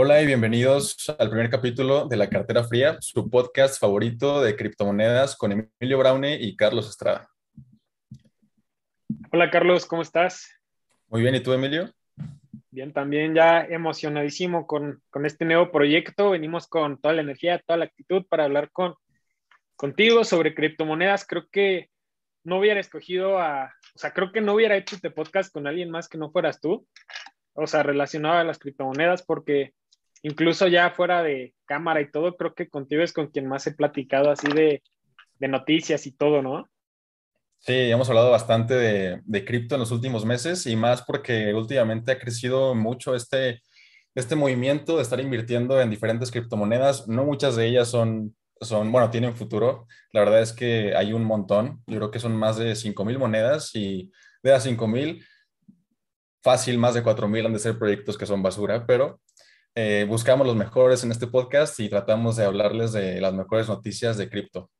Hola y bienvenidos al primer capítulo de La Cartera Fría, su podcast favorito de criptomonedas con Emilio Braune y Carlos Estrada. Hola Carlos, ¿cómo estás? Muy bien, ¿y tú Emilio? Bien, también ya emocionadísimo con, este nuevo proyecto. Venimos con toda la energía, toda la actitud para hablar con, contigo sobre criptomonedas. Creo que no hubiera escogido a, o sea, creo que no hubiera hecho este podcast con alguien más que no fueras tú, o sea, relacionado a las criptomonedas, porque incluso ya fuera de cámara y todo, creo que contigo es con quien más he platicado así de, noticias y todo, ¿no? Sí, hemos hablado bastante de, de cripto en los últimos meses y más porque últimamente ha crecido mucho este, este movimiento de estar invirtiendo en diferentes criptomonedas. No muchas de ellas son, son, bueno, tienen futuro. La verdad es que hay un montón. Yo creo que son más de 5 mil monedas y de las 5 mil, fácil, más de 4 mil han de ser proyectos que son basura, pero eh, buscamos los mejores en este podcast y tratamos de hablarles de las mejores noticias de cripto.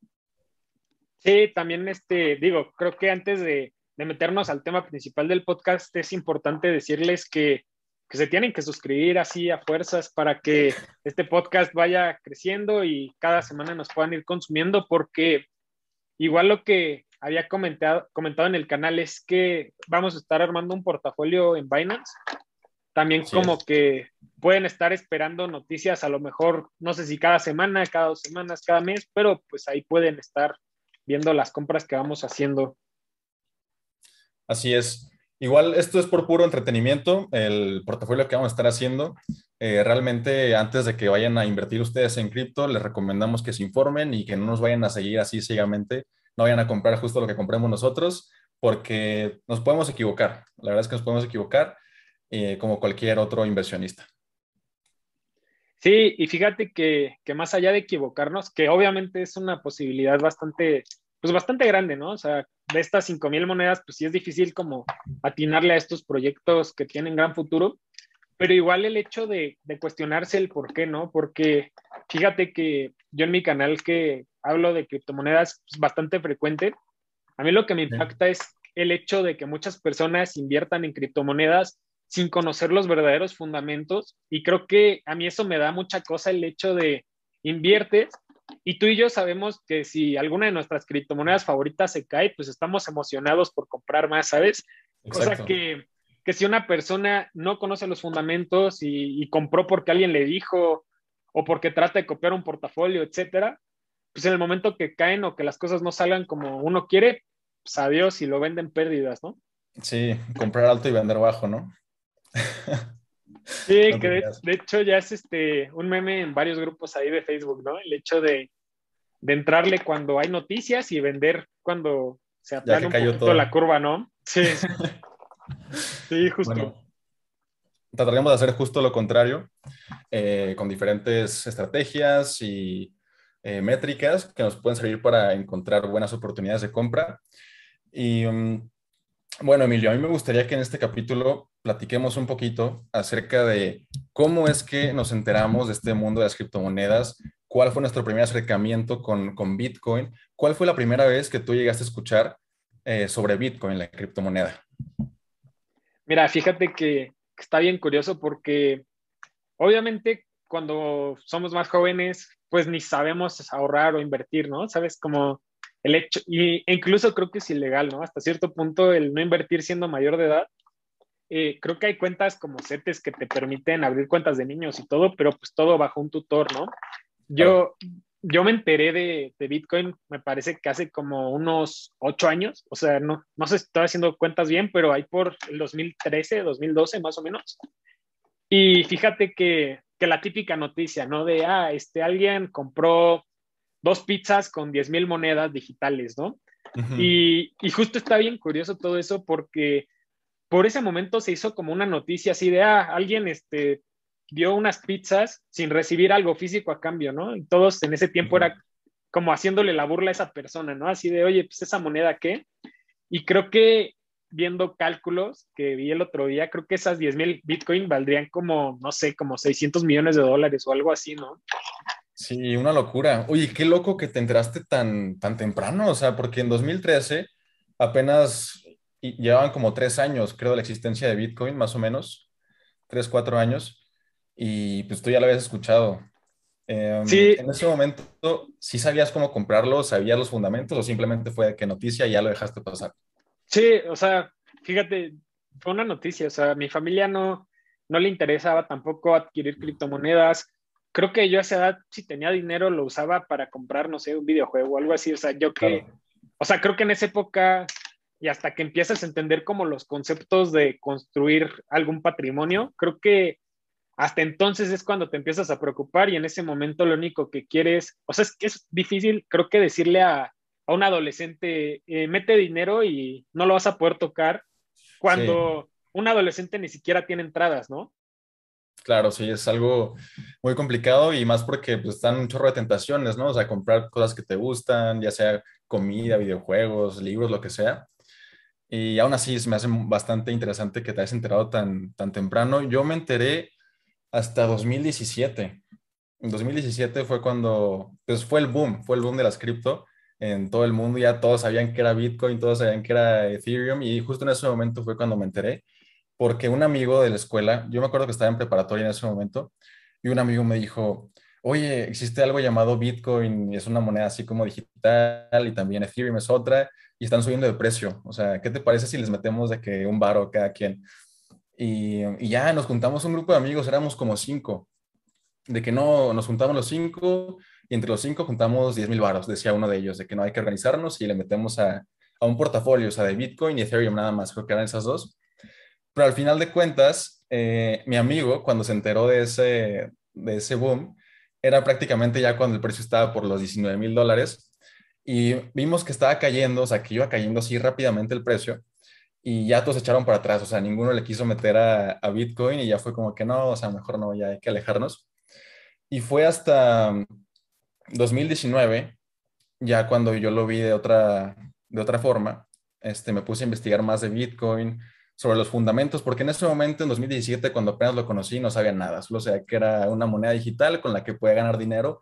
Sí, también este, digo, creo que antes de, meternos al tema principal del podcast es importante decirles que, que, se tienen que suscribir así a fuerzas para que este podcast vaya creciendo y cada semana nos puedan ir consumiendo porque igual lo que había comentado, comentado en el canal es que vamos a estar armando un portafolio en Binance también como que pueden estar esperando noticias a lo mejor, no sé si cada semana, cada dos semanas, cada mes, pero pues ahí pueden estar viendo las compras que vamos haciendo. Así es. Igual esto es por puro entretenimiento, el portafolio que vamos a estar haciendo. Eh, realmente antes de que vayan a invertir ustedes en cripto, les recomendamos que se informen y que no nos vayan a seguir así ciegamente, no vayan a comprar justo lo que compremos nosotros, porque nos podemos equivocar. La verdad es que nos podemos equivocar eh, como cualquier otro inversionista. Sí, y fíjate que, más allá de equivocarnos, que obviamente es una posibilidad bastante, pues bastante grande, ¿no? O sea, de estas 5 mil monedas, pues sí es difícil como atinarle a estos proyectos que tienen gran futuro, pero igual el hecho de, cuestionarse el por qué, ¿no? Porque fíjate que yo en mi canal que hablo de criptomonedas es bastante frecuente, a mí lo que me impacta es el hecho de que muchas personas inviertan en criptomonedas sin conocer los verdaderos fundamentos. Y creo que a mí eso me da mucha cosa el hecho de inviertes y tú y yo sabemos que si alguna de nuestras criptomonedas favoritas se cae, pues estamos emocionados por comprar más, ¿sabes? Cosa que, que, si una persona no conoce los fundamentos y, compró porque alguien le dijo o porque trata de copiar un portafolio, etcétera, pues en el momento que caen o que las cosas no salgan como uno quiere, pues adiós y lo venden pérdidas, ¿no? Sí, comprar alto y vender bajo, ¿no? Sí, que de, hecho ya es este un meme en varios grupos ahí de Facebook, ¿no? El hecho de, entrarle cuando hay noticias y vender cuando se aplana un poquito la curva, ¿no? Sí. sí, justo. trataremos de hacer justo lo contrario, eh, con diferentes estrategias y eh, métricas que nos pueden servir para encontrar buenas oportunidades de compra. Y mm, bueno, Emilio, a mí me gustaría que en este capítulo platiquemos un poquito acerca de cómo es que nos enteramos de este mundo de las criptomonedas, cuál fue nuestro primer acercamiento con, con Bitcoin, cuál fue la primera vez que tú llegaste a escuchar eh, sobre Bitcoin, la criptomoneda. Mira, fíjate que está bien curioso porque obviamente cuando somos más jóvenes, pues ni sabemos ahorrar o invertir, ¿no? Sabes, como el hecho, y, e incluso creo que es ilegal, ¿no? Hasta cierto punto el no invertir siendo mayor de edad. Eh, creo que hay cuentas como CETES que te permiten abrir cuentas de niños y todo, pero pues todo bajo un tutor, ¿no? Yo, yo me enteré de, de, Bitcoin, me parece que hace como unos ocho años, o sea, no, no sé si estoy haciendo cuentas bien, pero hay por el 2013, 2012 más o menos. Y fíjate que, que la típica noticia, ¿no? De, ah, este, alguien compró dos pizzas con 10 mil monedas digitales, ¿no? y, justo está bien curioso todo eso porque por ese momento se hizo como una noticia así de, ah, alguien este, dio unas pizzas sin recibir algo físico a cambio, ¿no? Y todos en ese tiempo era como haciéndole la burla a esa persona, ¿no? Así de, oye, pues esa moneda qué? Y creo que viendo cálculos que vi el otro día, creo que esas 10 mil Bitcoin valdrían como, no sé, como 600 millones de dólares o algo así, ¿no? Sí, una locura. Oye, qué loco que te enteraste tan, tan temprano, o sea, porque en 2013 apenas llevaban como tres años, creo, de la existencia de Bitcoin, más o menos, tres, cuatro años. y pues tú ya lo habías escuchado. Em, sí. En ese momento, ¿sí sabías cómo comprarlo? ¿Sabías los fundamentos o simplemente fue qué noticia y ya lo dejaste pasar? Sí, o sea, fíjate, fue una noticia, o sea, mi familia no, no le interesaba tampoco adquirir criptomonedas. Creo que yo a esa edad, si tenía dinero, lo usaba para comprar, no sé, un videojuego o algo así. O sea, yo que, o sea, creo que en esa época y hasta que empiezas a entender como los conceptos de construir algún patrimonio, creo que hasta entonces es cuando te empiezas a preocupar y en ese momento lo único que quieres, o sea, es que es difícil, creo que decirle a, a un adolescente, eh, mete dinero y no lo vas a poder tocar cuando un adolescente ni siquiera tiene entradas, ¿no? Claro, sí, es algo muy complicado y más porque pues, están un chorro de tentaciones, ¿no? O sea, comprar cosas que te gustan, ya sea comida, videojuegos, libros, lo que sea. Y aún así me hace bastante interesante que te hayas enterado tan, tan temprano. Yo me enteré hasta 2017. En 2017 fue cuando, pues fue el boom, fue el boom de las cripto en todo el mundo. Ya todos sabían que era Bitcoin, todos sabían que era Ethereum y justo en ese momento fue cuando me enteré. Porque un amigo de la escuela, yo me acuerdo que estaba en preparatoria en ese momento, y un amigo me dijo, oye, existe algo llamado Bitcoin, y es una moneda así como digital, y también Ethereum es otra, y están subiendo de precio. O sea, ¿qué te parece si les metemos de que un baro cada quien? Y, ya nos juntamos un grupo de amigos, éramos como cinco, de que no, nos juntamos los cinco y entre los cinco juntamos 10 mil baros, decía uno de ellos, de que no hay que organizarnos y le metemos a, a, un portafolio, o sea, de Bitcoin y Ethereum nada más, creo que eran esas dos. Pero al final de cuentas, eh, mi amigo, cuando se enteró de ese, de ese boom, era prácticamente ya cuando el precio estaba por los 19 mil dólares y vimos que estaba cayendo, o sea, que iba cayendo así rápidamente el precio y ya todos se echaron para atrás, o sea, ninguno le quiso meter a, Bitcoin y ya fue como que no, o sea, mejor no, ya hay que alejarnos. Y fue hasta 2019, ya cuando yo lo vi de otra, de otra forma, este, me puse a investigar más de Bitcoin, sobre los fundamentos, porque en ese momento, en 2017, cuando apenas lo conocí, no sabía nada, solo sabía que era una moneda digital con la que podía ganar dinero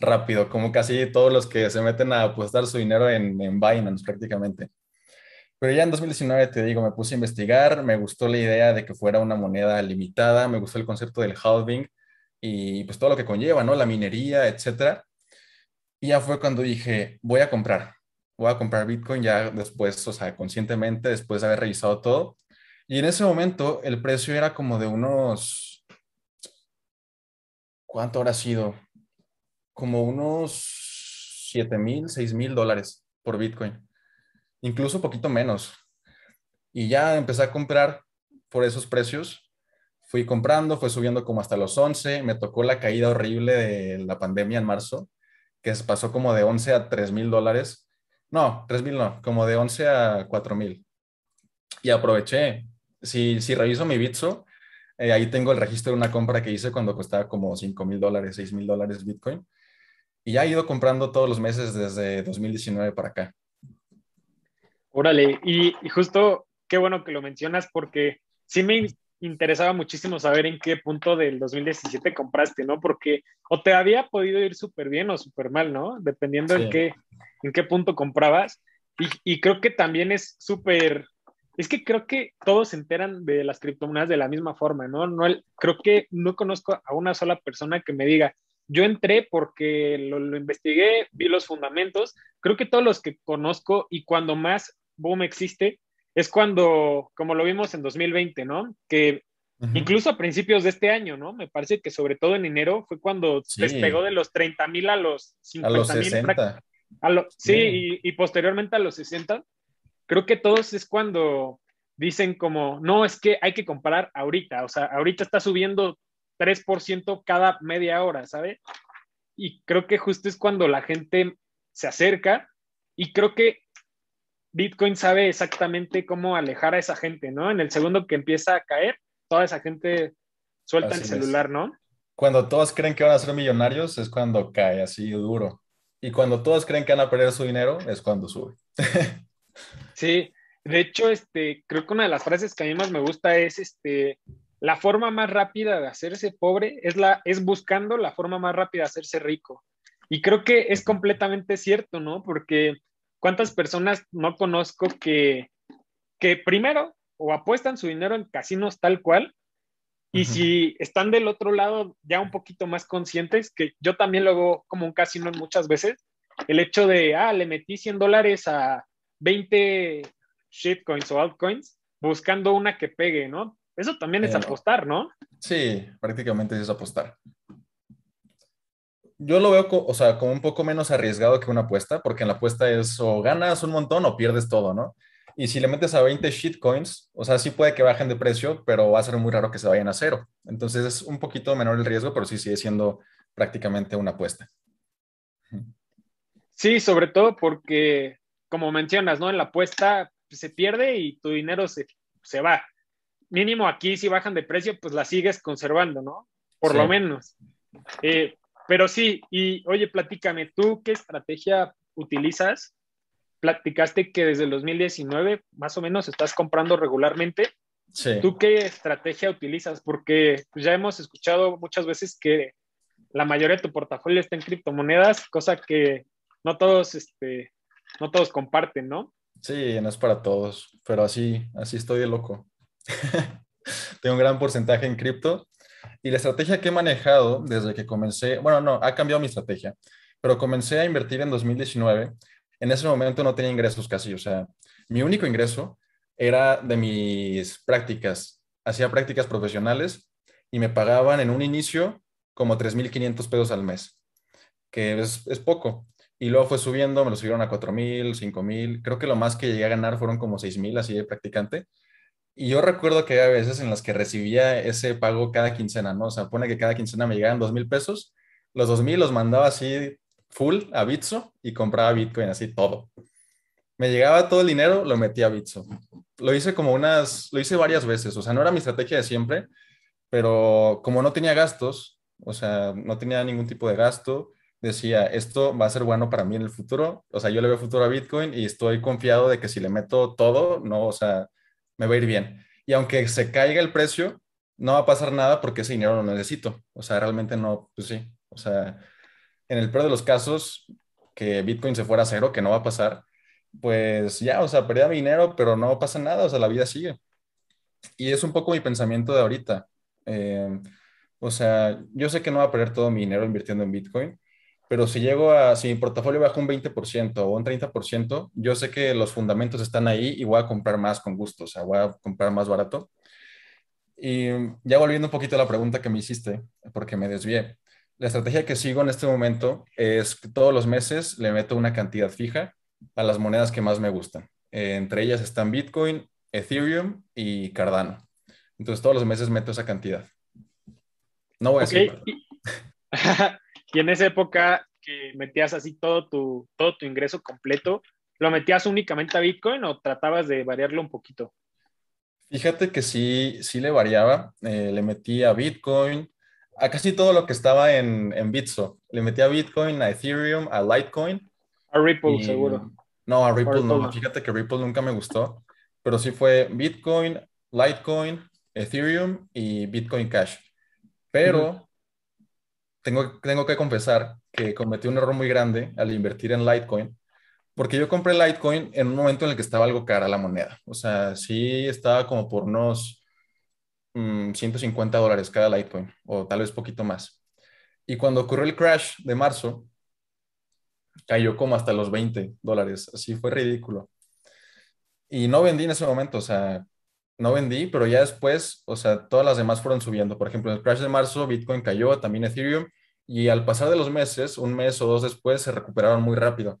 rápido, como casi todos los que se meten a apostar su dinero en, en Binance prácticamente. Pero ya en 2019, te digo, me puse a investigar, me gustó la idea de que fuera una moneda limitada, me gustó el concepto del halving y pues todo lo que conlleva, ¿no? La minería, etcétera. Y ya fue cuando dije, voy a comprar, voy a comprar Bitcoin ya después, o sea, conscientemente, después de haber revisado todo. Y en ese momento el precio era como de unos, ¿cuánto habrá sido? como unos 7 mil, 6 mil dólares por Bitcoin, incluso poquito menos. Y ya empecé a comprar por esos precios. Fui comprando, fue subiendo como hasta los 11. Me tocó la caída horrible de la pandemia en marzo, que pasó como de 11 a 3 mil dólares. No, 3 mil no, como de 11 a 4 mil. Y aproveché. Si, si reviso mi Bitso, eh, ahí tengo el registro de una compra que hice cuando costaba como 5 mil dólares, 6 mil dólares Bitcoin. Y ya he ido comprando todos los meses desde 2019 para acá. Órale, y, justo qué bueno que lo mencionas porque sí me interesaba muchísimo saber en qué punto del 2017 compraste, ¿no? Porque o te había podido ir súper bien o súper mal, ¿no? Dependiendo en, qué, en qué punto comprabas. Y, y creo que también es súper, es que creo que todos se enteran de las criptomonedas de la misma forma, ¿no? no creo que no conozco a una sola persona que me diga, yo entré porque lo, investigué, vi los fundamentos. Creo que todos los que conozco y cuando más boom existe es cuando, como lo vimos en 2020, ¿no? Que incluso a principios de este año, ¿no? Me parece que sobre todo en enero fue cuando despegó de los 30 mil a los 50 mil. sí, y, posteriormente a los 60. Creo que todos es cuando dicen como, no, es que hay que comparar ahorita, o sea, ahorita está subiendo 3% cada media hora, ¿sabe? Y creo que justo es cuando la gente se acerca y creo que Bitcoin sabe exactamente cómo alejar a esa gente, ¿no? En el segundo que empieza a caer, toda esa gente suelta el celular, ¿no? Cuando todos creen que van a ser millonarios es cuando cae así duro. Y cuando todos creen que van a perder su dinero es cuando sube. sí, de hecho, este, creo que una de las frases que a mí más me gusta es, este, la forma más rápida de hacerse pobre es, la, es buscando la forma más rápida de hacerse rico. Y creo que es completamente cierto, ¿no? Porque cuántas personas no conozco que, que primero o apuestan su dinero en casinos tal cual Y si están del otro lado ya un poquito más conscientes, que yo también lo hago como un casino muchas veces, el hecho de, ah, le metí 100 dólares a 20 shitcoins o altcoins buscando una que pegue, ¿no? Eso también es apostar, ¿no? Sí, prácticamente es apostar. Yo lo veo, o sea, como un poco menos arriesgado que una apuesta, porque en la apuesta es o ganas un montón o pierdes todo, ¿no? Y si le metes a 20 shitcoins, o sea, sí puede que bajen de precio, pero va a ser muy raro que se vayan a cero. Entonces es un poquito menor el riesgo, pero sí sigue siendo prácticamente una apuesta. Sí, sobre todo porque, como mencionas, ¿no? En la apuesta se pierde y tu dinero se, se va. Mínimo aquí, si bajan de precio, pues la sigues conservando, ¿no? Por lo menos. Eh, pero sí, y oye, platícame, ¿tú qué estrategia utilizas platicaste que desde el 2019 más o menos estás comprando regularmente. Sí. ¿Tú qué estrategia utilizas? Porque pues, ya hemos escuchado muchas veces que la mayoría de tu portafolio está en criptomonedas, cosa que no todos, este, no todos comparten, ¿no? Sí, no es para todos, pero así, así estoy de loco. Tengo un gran porcentaje en cripto y la estrategia que he manejado desde que comencé, bueno, no, ha cambiado mi estrategia, pero comencé a invertir en 2019 en ese momento no tenía ingresos casi, o sea, mi único ingreso era de mis prácticas. Hacía prácticas profesionales y me pagaban en un inicio como 3.500 pesos al mes, que es, es, poco. Y luego fue subiendo, me lo subieron a 4.000, 5.000. Creo que lo más que llegué a ganar fueron como 6.000 así de practicante. Y yo recuerdo que había veces en las que recibía ese pago cada quincena, ¿no? O sea, pone que cada quincena me llegaban 2.000 pesos. Los 2.000 los mandaba así full a Bitso y compraba Bitcoin, así todo. Me llegaba todo el dinero, lo metía a Bitso. Lo hice como unas, lo hice varias veces, o sea, no era mi estrategia de siempre, pero como no tenía gastos, o sea, no tenía ningún tipo de gasto, decía, esto va a ser bueno para mí en el futuro, o sea, yo le veo futuro a Bitcoin y estoy confiado de que si le meto todo, no, o sea, me va a ir bien. Y aunque se caiga el precio, no va a pasar nada porque ese dinero lo necesito. O sea, realmente no, pues sí. O sea, en el peor de los casos, que Bitcoin se fuera a cero, que no va a pasar, pues ya, o sea, perdía mi dinero, pero no pasa nada, o sea, la vida sigue. Y es un poco mi pensamiento de ahorita. Eh, o sea, yo sé que no voy a perder todo mi dinero invirtiendo en Bitcoin, pero si llego a, si mi portafolio baja un 20% o un 30%, yo sé que los fundamentos están ahí y voy a comprar más con gusto, o sea, voy a comprar más barato. Y ya volviendo un poquito a la pregunta que me hiciste, porque me desvié la estrategia que sigo en este momento es que todos los meses le meto una cantidad fija a las monedas que más me gustan. Eh, entre ellas están Bitcoin, Ethereum y Cardano. Entonces todos los meses meto esa cantidad. No voy a decir. y en esa época que metías así todo tu, todo tu ingreso completo, ¿lo metías únicamente a Bitcoin o tratabas de variarlo un poquito? Fíjate que sí, sí le variaba. Eh, le metí a Bitcoin, a casi todo lo que estaba en, en Bitso. Le metí a Bitcoin, a Ethereum, a Litecoin. A Ripple, seguro. No, a Ripple, no. Fíjate que Ripple nunca me gustó. Pero sí fue Bitcoin, Litecoin, Ethereum y Bitcoin Cash. Pero tengo, tengo que confesar que cometí un error muy grande al invertir en Litecoin. Porque yo compré Litecoin en un momento en el que estaba algo cara la moneda. O sea, sí estaba como por unos 150 mm, dólares cada Litecoin, o tal vez poquito más. Y cuando ocurrió el crash de marzo, cayó como hasta los 20 dólares. Así fue ridículo. Y no vendí en ese momento, o sea, no vendí, pero ya después, o sea, todas las demás fueron subiendo. Por ejemplo, en el crash de marzo, Bitcoin cayó, también Ethereum, y al pasar de los meses, un mes o dos después, se recuperaron muy rápido.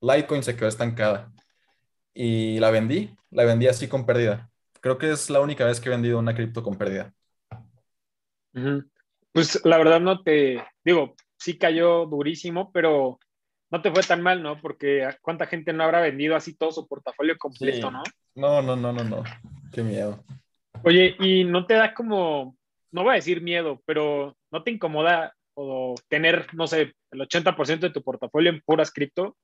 Litecoin se quedó estancada. Y la vendí, la vendí así con pérdida. Creo que es la única vez que he vendido una cripto con pérdida. Pues la verdad no te, digo, sí cayó durísimo, pero no te fue tan mal, ¿no? Porque cuánta gente no habrá vendido así todo su portafolio completo, ¿no? No, no, no, no, no. Qué miedo. Oye, y no te da como, no voy a decir miedo, pero no te incomoda o tener, no sé, el 80% de tu portafolio en puras cripto.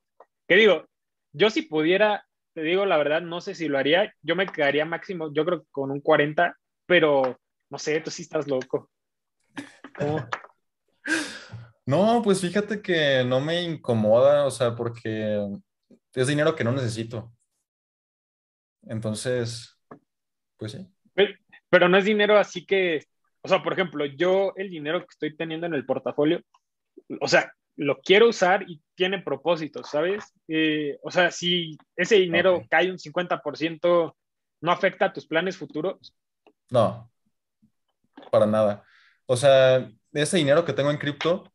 ¿Qué digo? Yo si pudiera te digo la verdad, no sé si lo haría. Yo me quedaría máximo, yo creo con un 40, pero no sé, tú sí estás loco. No, pues fíjate que no me incomoda, o sea, porque es dinero que no necesito. Entonces, pues sí. Pero, no es dinero así que, o sea, por ejemplo, yo el dinero que estoy teniendo en el portafolio, o sea, lo quiero usar y tiene propósitos, ¿sabes? Eh, o sea, si ese dinero cae un 50%, ¿no afecta a tus planes futuros? No, para nada. O sea, ese dinero que tengo en cripto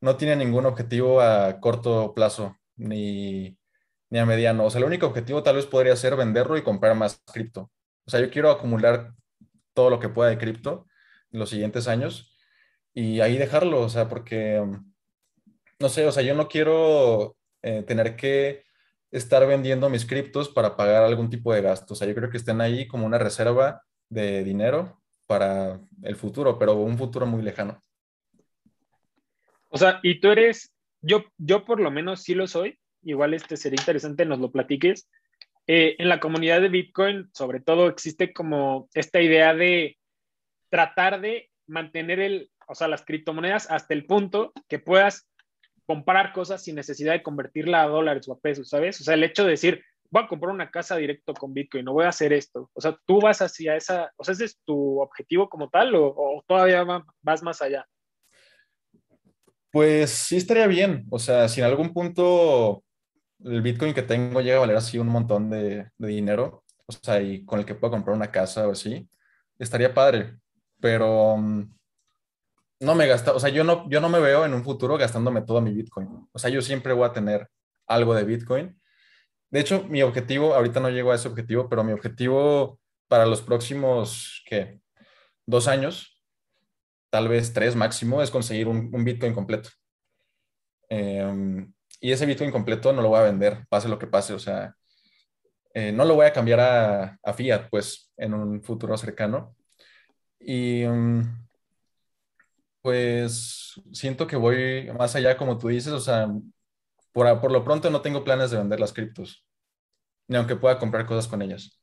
no tiene ningún objetivo a corto plazo ni, ni a mediano. O sea, el único objetivo tal vez podría ser venderlo y comprar más cripto. O sea, yo quiero acumular todo lo que pueda de cripto en los siguientes años y ahí dejarlo, o sea, porque no sé, o sea, yo no quiero eh, tener que estar vendiendo mis criptos para pagar algún tipo de gasto. O sea, yo creo que estén ahí como una reserva de dinero para el futuro, pero un futuro muy lejano. O sea, y tú eres, yo, yo por lo menos sí lo soy, igual este sería interesante, nos lo platiques. Eh, en la comunidad de Bitcoin, sobre todo, existe como esta idea de tratar de mantener el, o sea, las criptomonedas hasta el punto que puedas comprar cosas sin necesidad de convertirla a dólares o a pesos, ¿sabes? O sea, el hecho de decir, voy a comprar una casa directo con Bitcoin, no voy a hacer esto. O sea, tú vas hacia esa, o sea, ese es tu objetivo como tal o, todavía vas más allá. Pues sí estaría bien. O sea, si en algún punto el Bitcoin que tengo llega a valer así un montón de, dinero, o sea, y con el que puedo comprar una casa o así, estaría padre. Pero mm, no me gasta, o sea, yo no, yo no me veo en un futuro gastándome todo mi Bitcoin. O sea, yo siempre voy a tener algo de Bitcoin. De hecho, mi objetivo, ahorita no llego a ese objetivo, pero mi objetivo para los próximos, ¿qué? Dos años, tal vez tres máximo, es conseguir un, Bitcoin completo. Em, y ese Bitcoin completo no lo voy a vender, pase lo que pase. O sea, eh, no lo voy a cambiar a, a, Fiat, pues, en un futuro cercano. Y... Um, pues siento que voy más allá, como tú dices, o sea, por, por lo pronto no tengo planes de vender las criptos, ni aunque pueda comprar cosas con ellas.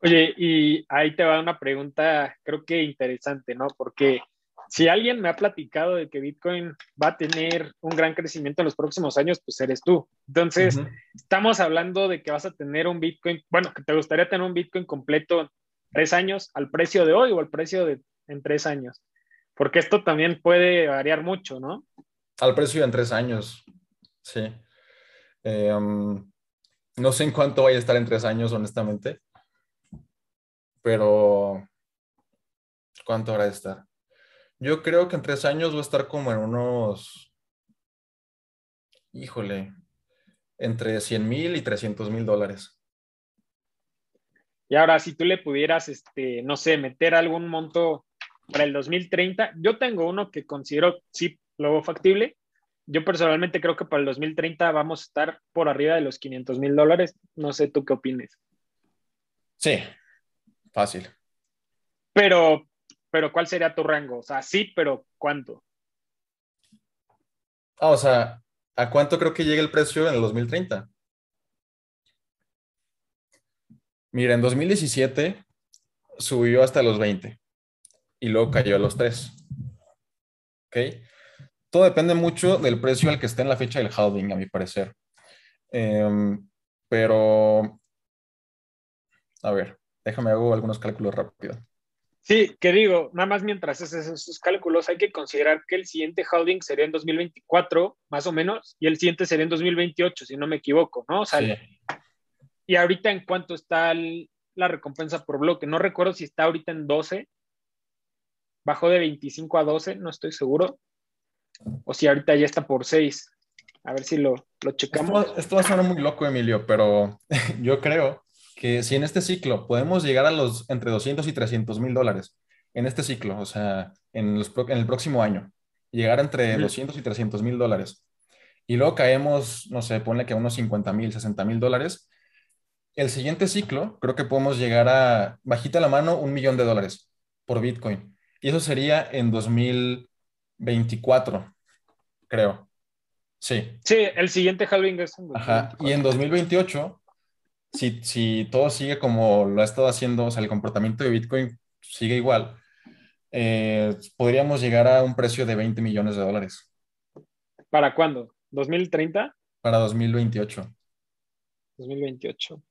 Oye, y ahí te va una pregunta, creo que interesante, ¿no? Porque si alguien me ha platicado de que Bitcoin va a tener un gran crecimiento en los próximos años, pues eres tú. Entonces, estamos hablando de que vas a tener un Bitcoin, bueno, que te gustaría tener un Bitcoin completo en tres años al precio de hoy o al precio de en tres años. Porque esto también puede variar mucho, ¿no? Al precio en tres años, sí. Eh, um, no sé en cuánto vaya a estar en tres años, honestamente. Pero, ¿cuánto habrá de estar? Yo creo que en tres años va a estar como en unos, híjole, entre 100 mil y 300 mil dólares. Y ahora, si tú le pudieras, este, no sé, meter algún monto para el 2030. Yo tengo uno que considero, sí, luego factible. Yo personalmente creo que para el 2030 vamos a estar por arriba de los 500 mil dólares. No sé tú qué opines. Sí, fácil. Pero, pero ¿cuál sería tu rango? O sea, sí, pero ¿cuánto? Ah, o sea, ¿a cuánto creo que llega el precio en el 2030? Mira, en 2017 subió hasta los 20 y luego cayó a los 3. ¿Ok? Todo depende mucho del precio al que esté en la fecha del halving, a mi parecer. Em, pero, a ver, déjame hago algunos cálculos rápido. Sí, que digo, nada más mientras haces esos cálculos, hay que considerar que el siguiente halving sería en 2024, más o menos, y el siguiente sería en 2028, si no me equivoco, ¿no? O sea, y ahorita en cuánto está la recompensa por bloque, no recuerdo si está ahorita en 12 bajó de 25 a 12, no estoy seguro. O si ahorita ya está por 6. A ver si lo, lo checamos. Esto, va a sonar muy loco, Emilio, pero yo creo que si en este ciclo podemos llegar a los entre 200 y 300 mil dólares, en este ciclo, o sea, en, en el próximo año, llegar entre 200 y 300 mil dólares, y luego caemos, no sé, ponle que a unos 50 mil, 60 mil dólares, el siguiente ciclo creo que podemos llegar a, bajita la mano, un millón de dólares por Bitcoin. Y eso sería en 2024, creo. Sí. Sí, el siguiente halving es en Ajá. Y en 2028, si, si todo sigue como lo ha estado haciendo, o sea, el comportamiento de Bitcoin sigue igual, eh, podríamos llegar a un precio de 20 millones de dólares. ¿Para cuándo? ¿2030? Para 2028. 2028.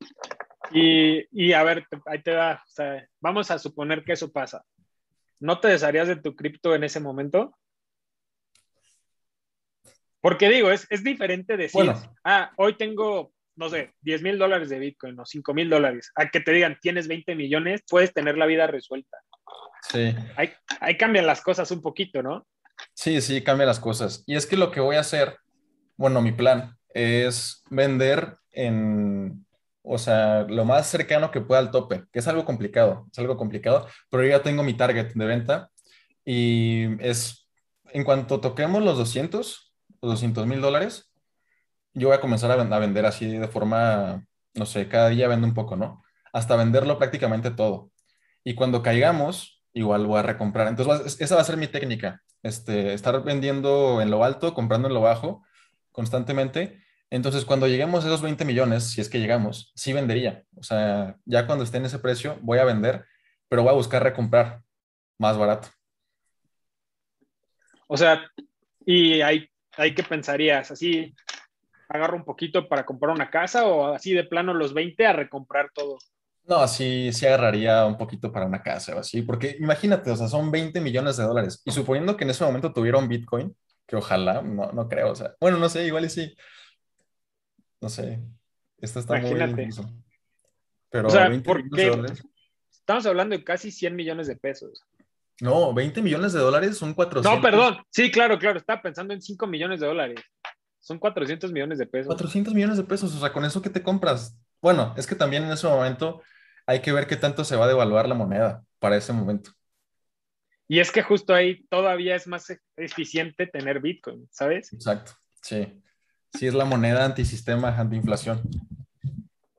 Y, y a ver, ahí te va. O sea, vamos a suponer que eso pasa ¿no te desharías de tu cripto en ese momento? Porque digo, es, es diferente decir, ah, hoy tengo, no sé, 10 mil dólares de Bitcoin o 5 mil dólares, a que te digan, tienes 20 millones, puedes tener la vida resuelta. Sí. Ahí, ahí cambian las cosas un poquito, ¿no? Sí, sí, cambian las cosas. Y es que lo que voy a hacer, bueno, mi plan es vender en, o sea, lo más cercano que pueda al tope, que es algo complicado, es algo complicado, pero yo ya tengo mi target de venta y es, en cuanto toquemos los 200, los 200 mil dólares, yo voy a comenzar a, vender así de forma, no sé, cada día vendo un poco, ¿no? Hasta venderlo prácticamente todo. Y cuando caigamos, igual voy a recomprar. Entonces, esa va a ser mi técnica, este, estar vendiendo en lo alto, comprando en lo bajo constantemente entonces, cuando lleguemos a esos 20 millones, si es que llegamos, sí vendería. O sea, ya cuando esté en ese precio, voy a vender, pero voy a buscar recomprar más barato. O sea, y hay, hay que pensarías, así agarro un poquito para comprar una casa o así de plano los 20 a recomprar todo. No, así sí agarraría un poquito para una casa o así, porque imagínate, o sea, son 20 millones de dólares. Y suponiendo que en ese momento tuviera un Bitcoin, que ojalá, no, no creo, o sea, bueno, no sé, igual y sí, no sé. Esto está Imagínate. muy Pero o sea, estamos hablando de casi 100 millones de pesos. No, 20 millones de dólares son 400. No, perdón. Sí, claro, claro. Estaba pensando en 5 millones de dólares. Son 400 millones de pesos. 400 millones de pesos. O sea, con eso que te compras. Bueno, es que también en ese momento hay que ver qué tanto se va a devaluar la moneda para ese momento. Y es que justo ahí todavía es más eficiente tener Bitcoin, ¿sabes? Exacto, sí. Sí, es la moneda antisistema, antiinflación.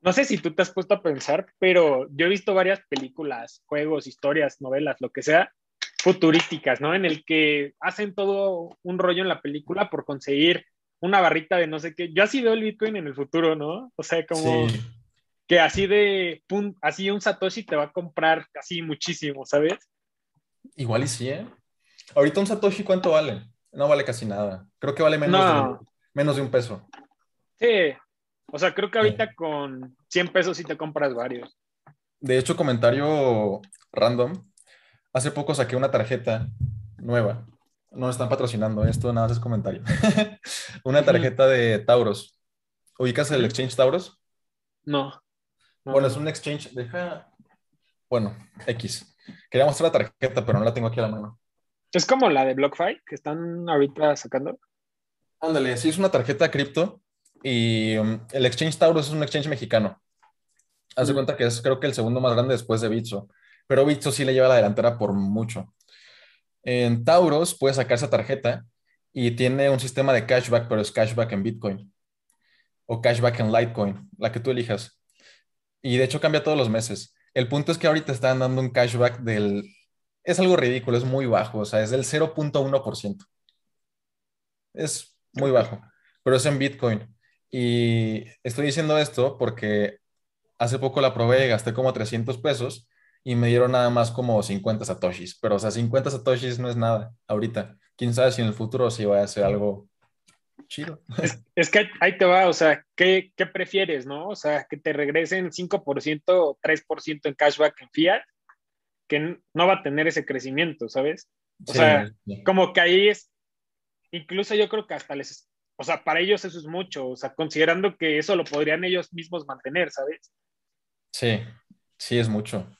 No sé si tú te has puesto a pensar, pero yo he visto varias películas, juegos, historias, novelas, lo que sea, futurísticas, ¿no? En el que hacen todo un rollo en la película por conseguir una barrita de no sé qué. Yo así veo el Bitcoin en el futuro, ¿no? O sea, como que así de, así un Satoshi te va a comprar casi muchísimo, ¿sabes? Igual y sí, ¿eh? Ahorita un Satoshi, ¿cuánto vale? No vale casi nada. Creo que vale menos menos de un peso. Sí, o sea, creo que ahorita con 100 pesos sí te compras varios. De hecho, comentario random. Hace poco saqué una tarjeta nueva. No están patrocinando esto, nada más es comentario. una tarjeta de Tauros. ¿Ubicas el exchange Tauros? No. Bueno, es un exchange. Deja. Bueno, X. Quería mostrar la tarjeta, pero no la tengo aquí a la mano. Es como la de BlockFi que están ahorita sacando. Ándale, sí es una tarjeta cripto y um, el Exchange Taurus es un exchange mexicano. Haz de cuenta que es creo que el segundo más grande después de Bitso, pero Bitso sí le lleva la delantera por mucho. En Tauros puedes sacar esa tarjeta y tiene un sistema de cashback, pero es cashback en Bitcoin o cashback en Litecoin, la que tú elijas. Y de hecho cambia todos los meses. El punto es que ahorita están dando un cashback del... Es algo ridículo, es muy bajo, o sea, es del 0.1%. Es muy bajo, pero es en Bitcoin. Y estoy diciendo esto porque hace poco la probé, gasté como 300 pesos y me dieron nada más como 50 satoshis. Pero, o sea, 50 satoshis no es nada ahorita. Quién sabe si en el futuro sí va a ser algo chido. Es, que ahí te va, o sea, ¿qué, ¿qué, prefieres, no? O sea, que te regresen 5% o 3% en cashback en fiat, que no va a tener ese crecimiento, ¿sabes? O sea, como que ahí es, incluso yo creo que hasta les, o sea, para ellos eso es mucho, o sea, considerando que eso lo podrían ellos mismos mantener, ¿sabes? Sí, sí es mucho.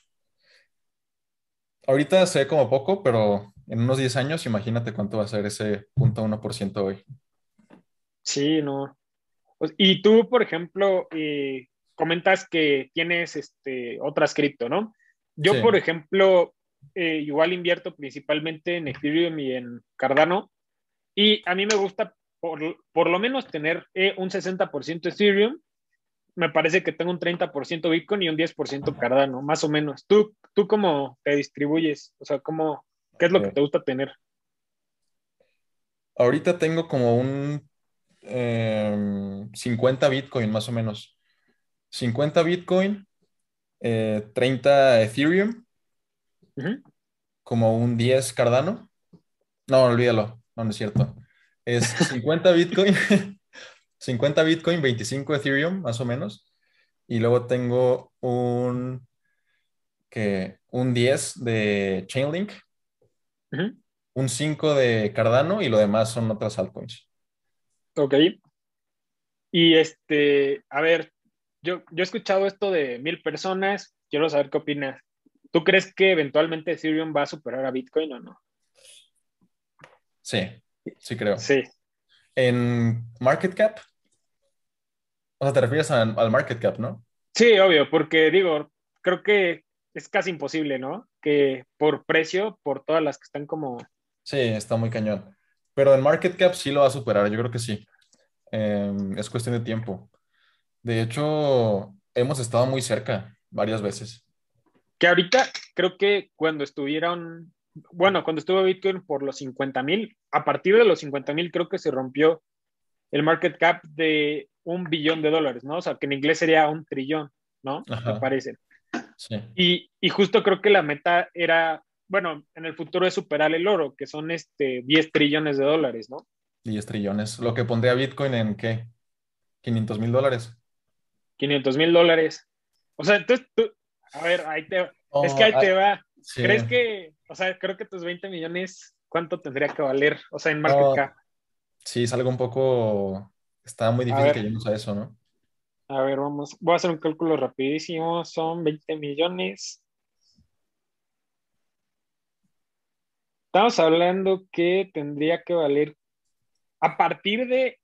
Ahorita se ve como poco, pero en unos 10 años imagínate cuánto va a ser ese punto 1% hoy. Sí, no. Pues, y tú, por ejemplo, eh, comentas que tienes este, otras cripto, ¿no? Yo, por ejemplo, eh, igual invierto principalmente en Ethereum y en Cardano. Y a mí me gusta por, por lo menos tener eh, un 60% Ethereum. Me parece que tengo un 30% Bitcoin y un 10% Cardano, más o menos. ¿Tú, ¿Tú cómo te distribuyes? O sea, ¿cómo, ¿qué es lo que te gusta tener? Ahorita tengo como un 50 em, Bitcoin, más o menos. 50 Bitcoin, 30 eh, Ethereum, como un 10 Cardano. No, olvídalo. No, no es cierto. Es 50 Bitcoin, 50 Bitcoin, 25 Ethereum, más o menos. Y luego tengo un, que, un 10 de Chainlink un 5 de Cardano y lo demás son otras altcoins. Ok. Y este, a ver, yo, yo he escuchado esto de mil personas, quiero saber qué opinas. ¿Tú crees que eventualmente Ethereum va a superar a Bitcoin o no? Sí, sí creo. Sí. En market cap, o sea, te refieres al market cap, ¿no? Sí, obvio, porque digo, creo que es casi imposible, ¿no? Que por precio, por todas las que están como... Sí, está muy cañón. Pero en market cap sí lo va a superar, yo creo que sí. Em, es cuestión de tiempo. De hecho, hemos estado muy cerca varias veces. Que ahorita creo que cuando estuvieron, bueno, cuando estuvo Bitcoin por los 50 mil, a partir de los 50 mil creo que se rompió el market cap de un billón de dólares, ¿no? O sea, que en inglés sería un trillón, ¿no? Me parece. Sí. Y, y, justo creo que la meta era, bueno, en el futuro es superar el oro, que son este 10 trillones de dólares, ¿no? 10 trillones. Lo que pondría Bitcoin en qué? 500 mil dólares. 500 mil dólares. O sea, entonces tú, a ver, ahí te es que ahí te va. ¿Crees que, o sea, creo que tus 20 millones, ¿cuánto tendría que valer? O sea, en market cap. Sí, es algo un poco, está muy difícil que lleguemos a eso, ¿no? A ver, vamos, voy a hacer un cálculo rapidísimo, son 20 millones. Estamos hablando que tendría que valer a partir de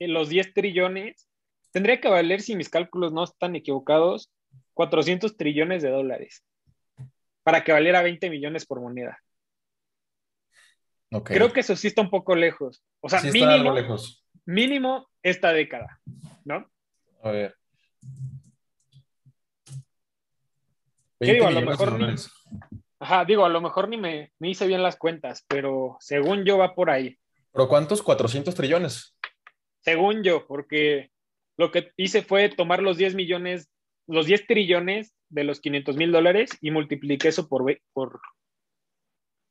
los 10 trillones, tendría que valer, si mis cálculos no están equivocados, 400 trillones de dólares para que valiera 20 millones por moneda. Creo que eso sí está un poco lejos. O sea, mínimo, lejos. mínimo esta década, ¿no? A ver. ¿Qué digo? A lo mejor ni, ajá, digo, a lo mejor ni me, me hice bien las cuentas, pero según yo va por ahí. ¿Pero cuántos? 400 trillones. Según yo, porque lo que hice fue tomar los 10 millones, los 10 trillones de los 500 mil dólares y multipliqué eso por, por,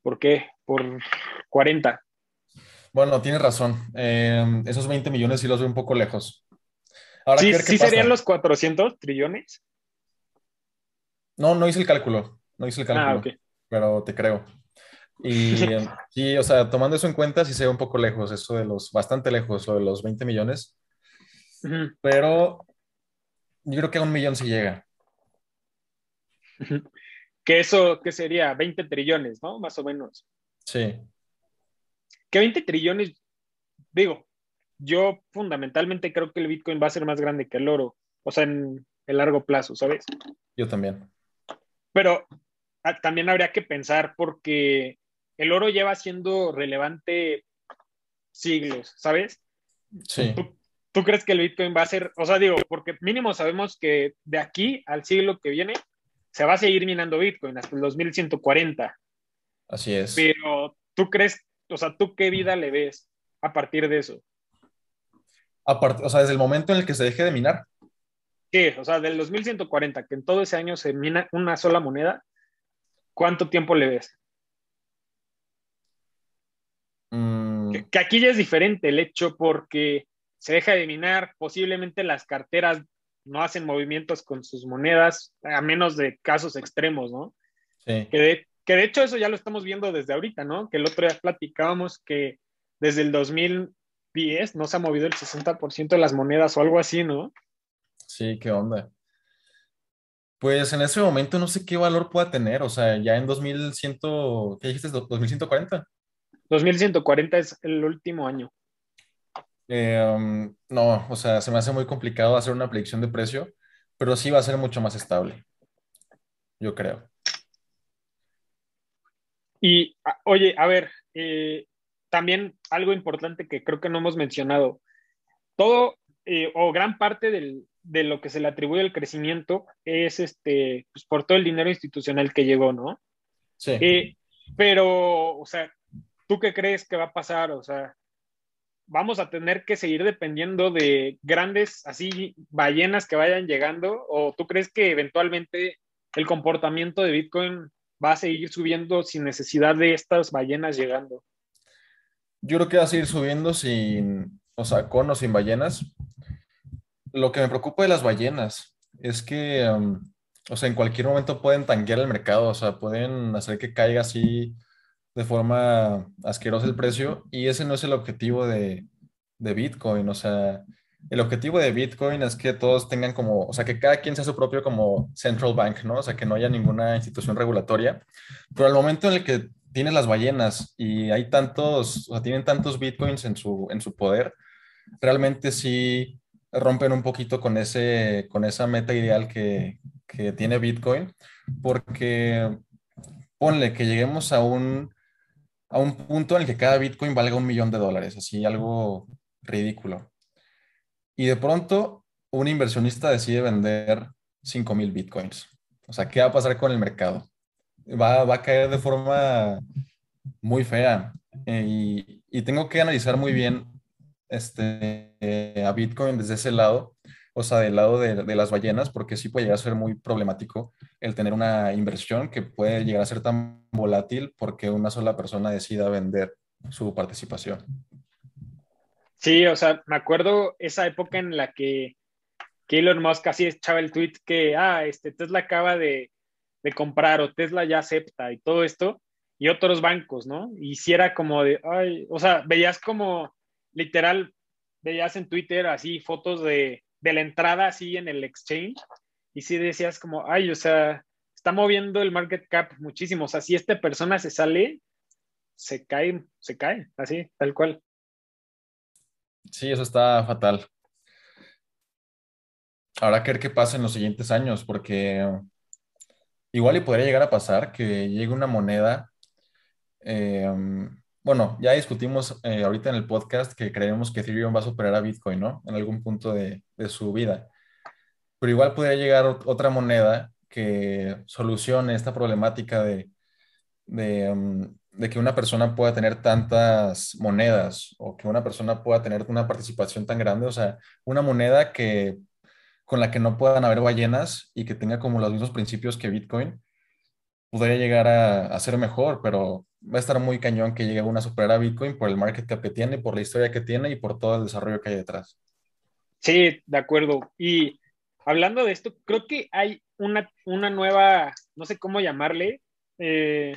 ¿por qué? Por 40. Bueno, tienes razón. Em, esos 20 millones sí los veo un poco lejos. Ahora, ¿Sí, ¿sí serían los 400 trillones? No, no hice el cálculo. No hice el ah, cálculo. Ah, Pero te creo. Y sí, o sea, tomando eso en cuenta, sí se ve un poco lejos, eso de los, bastante lejos, lo de los 20 millones. Pero yo creo que a un millón se llega. Que eso, ¿qué sería? 20 trillones, ¿no? Más o menos. Sí. Que 20 trillones, digo, yo fundamentalmente creo que el Bitcoin va a ser más grande que el oro, o sea, en el largo plazo, ¿sabes? Yo también. Pero ah, también habría que pensar porque el oro lleva siendo relevante siglos, ¿sabes? Sí. ¿Tú, crees que el Bitcoin va a ser, o sea, digo, porque mínimo sabemos que de aquí al siglo que viene se va a seguir minando Bitcoin hasta el 2140. Así es. Pero tú crees, o sea, ¿tú qué vida le ves a partir de eso? o sea, desde el momento en el que se deje de minar. Sí, o sea, del 2140, que en todo ese año se mina una sola moneda, ¿cuánto tiempo le ves? Mm. Que, aquí ya es diferente el hecho porque se deja de minar, posiblemente las carteras no hacen movimientos con sus monedas, a menos de casos extremos, ¿no? Sí. Que de, que de hecho eso ya lo estamos viendo desde ahorita, ¿no? Que el otro día platicábamos que desde el 2010 no se ha movido el 60% de las monedas o algo así, ¿no? Sí, qué onda. Pues en ese momento no sé qué valor pueda tener, o sea, ya en 2100, ¿qué dijiste? 2140. 2140 es el último año. Eh, um, no, o sea, se me hace muy complicado hacer una predicción de precio, pero sí va a ser mucho más estable, yo creo. Y, oye, a ver, eh, también algo importante que creo que no hemos mencionado. Todo eh, o gran parte de lo que se le atribuye al crecimiento es este, pues, por todo el dinero institucional que llegó, ¿no? Sí. pero, o sea, ¿tú qué crees que va a pasar? O sea, vamos a tener que seguir dependiendo de grandes, así, ballenas que vayan llegando, o tú crees que eventualmente el comportamiento de Bitcoin va a seguir subiendo sin necesidad de estas ballenas llegando? Yo creo que va a seguir subiendo sin, o sea, con o sin ballenas. Lo que me preocupa de las ballenas es que, um, o sea, en cualquier momento pueden tanquear el mercado, o sea, pueden hacer que caiga así de forma asquerosa el precio y ese no es el objetivo de, de Bitcoin. O sea, el objetivo de Bitcoin es que todos tengan como, o sea, que cada quien sea su propio como central bank, ¿no? O sea, que no haya ninguna institución regulatoria. Pero al momento en el que tienes las ballenas y hay tantos, o sea, tienen tantos Bitcoins en su, en su poder, realmente sí rompen un poquito con, ese, con esa meta ideal que, que tiene Bitcoin, porque ponle que lleguemos a un, a un punto en el que cada Bitcoin valga un millón de dólares, así algo ridículo. Y de pronto un inversionista decide vender 5 mil Bitcoins. O sea, ¿qué va a pasar con el mercado? Va, va a caer de forma muy fea. Eh, y, y, tengo que analizar muy bien este, eh, a Bitcoin desde ese lado, o sea, del lado de, de, las ballenas, porque sí puede llegar a ser muy problemático el tener una inversión que puede llegar a ser tan volátil porque una sola persona decida vender su participación. Sí, o sea, me acuerdo esa época en la que, Elon Musk así echaba el tweet que, ah, este Tesla acaba de, de comprar o Tesla ya acepta y todo esto, y otros bancos, ¿no? Y si era como de, ay, o sea, veías como literal, veías en Twitter así fotos de, de la entrada así en el exchange y sí decías como, ay, o sea, está moviendo el market cap muchísimo. O sea, si esta persona se sale, se cae, se cae, así, tal cual. Sí, eso está fatal. Habrá que ver pasa en los siguientes años, porque igual y podría llegar a pasar que llegue una moneda eh, bueno, ya discutimos eh, ahorita en el podcast que creemos que Ethereum va a superar a Bitcoin, ¿no? En algún punto de, su vida. Pero igual podría llegar otra moneda que solucione esta problemática de, um, de, que una persona pueda tener tantas monedas o que una persona pueda tener una participación tan grande. O sea, una moneda que, con la que no puedan haber ballenas y que tenga como los mismos principios que Bitcoin, podría llegar a, a ser mejor, pero va a estar muy cañón que llegue una superar Bitcoin por el market cap que tiene, por la historia que tiene y por todo el desarrollo que hay detrás. Sí, de acuerdo. Y hablando de esto, creo que hay una, una nueva, no sé cómo llamarle, eh,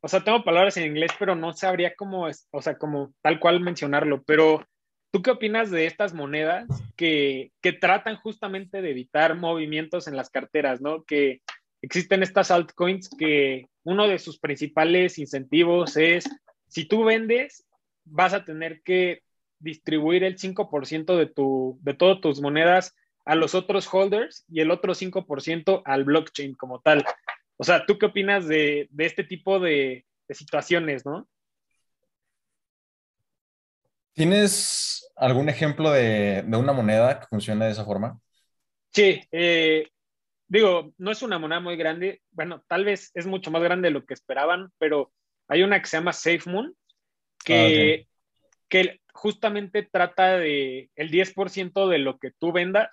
o sea, tengo palabras en inglés, pero no sabría cómo, o sea, como tal cual mencionarlo, pero ¿tú qué opinas de estas monedas que, que tratan justamente de evitar movimientos en las carteras, ¿no? Que existen estas altcoins que uno de sus principales incentivos es, si tú vendes, vas a tener que distribuir el 5% de, tu, de todas tus monedas a los otros holders y el otro 5% al blockchain como tal. O sea, ¿tú qué opinas de, de este tipo de, de, situaciones, no? ¿Tienes algún ejemplo de, de, una moneda que funcione de esa forma? Sí, eh, digo, no es una moneda muy grande, bueno, tal vez es mucho más grande de lo que esperaban, pero hay una que se llama SafeMoon, que, ah, que justamente trata de el 10% de lo que tú vendas,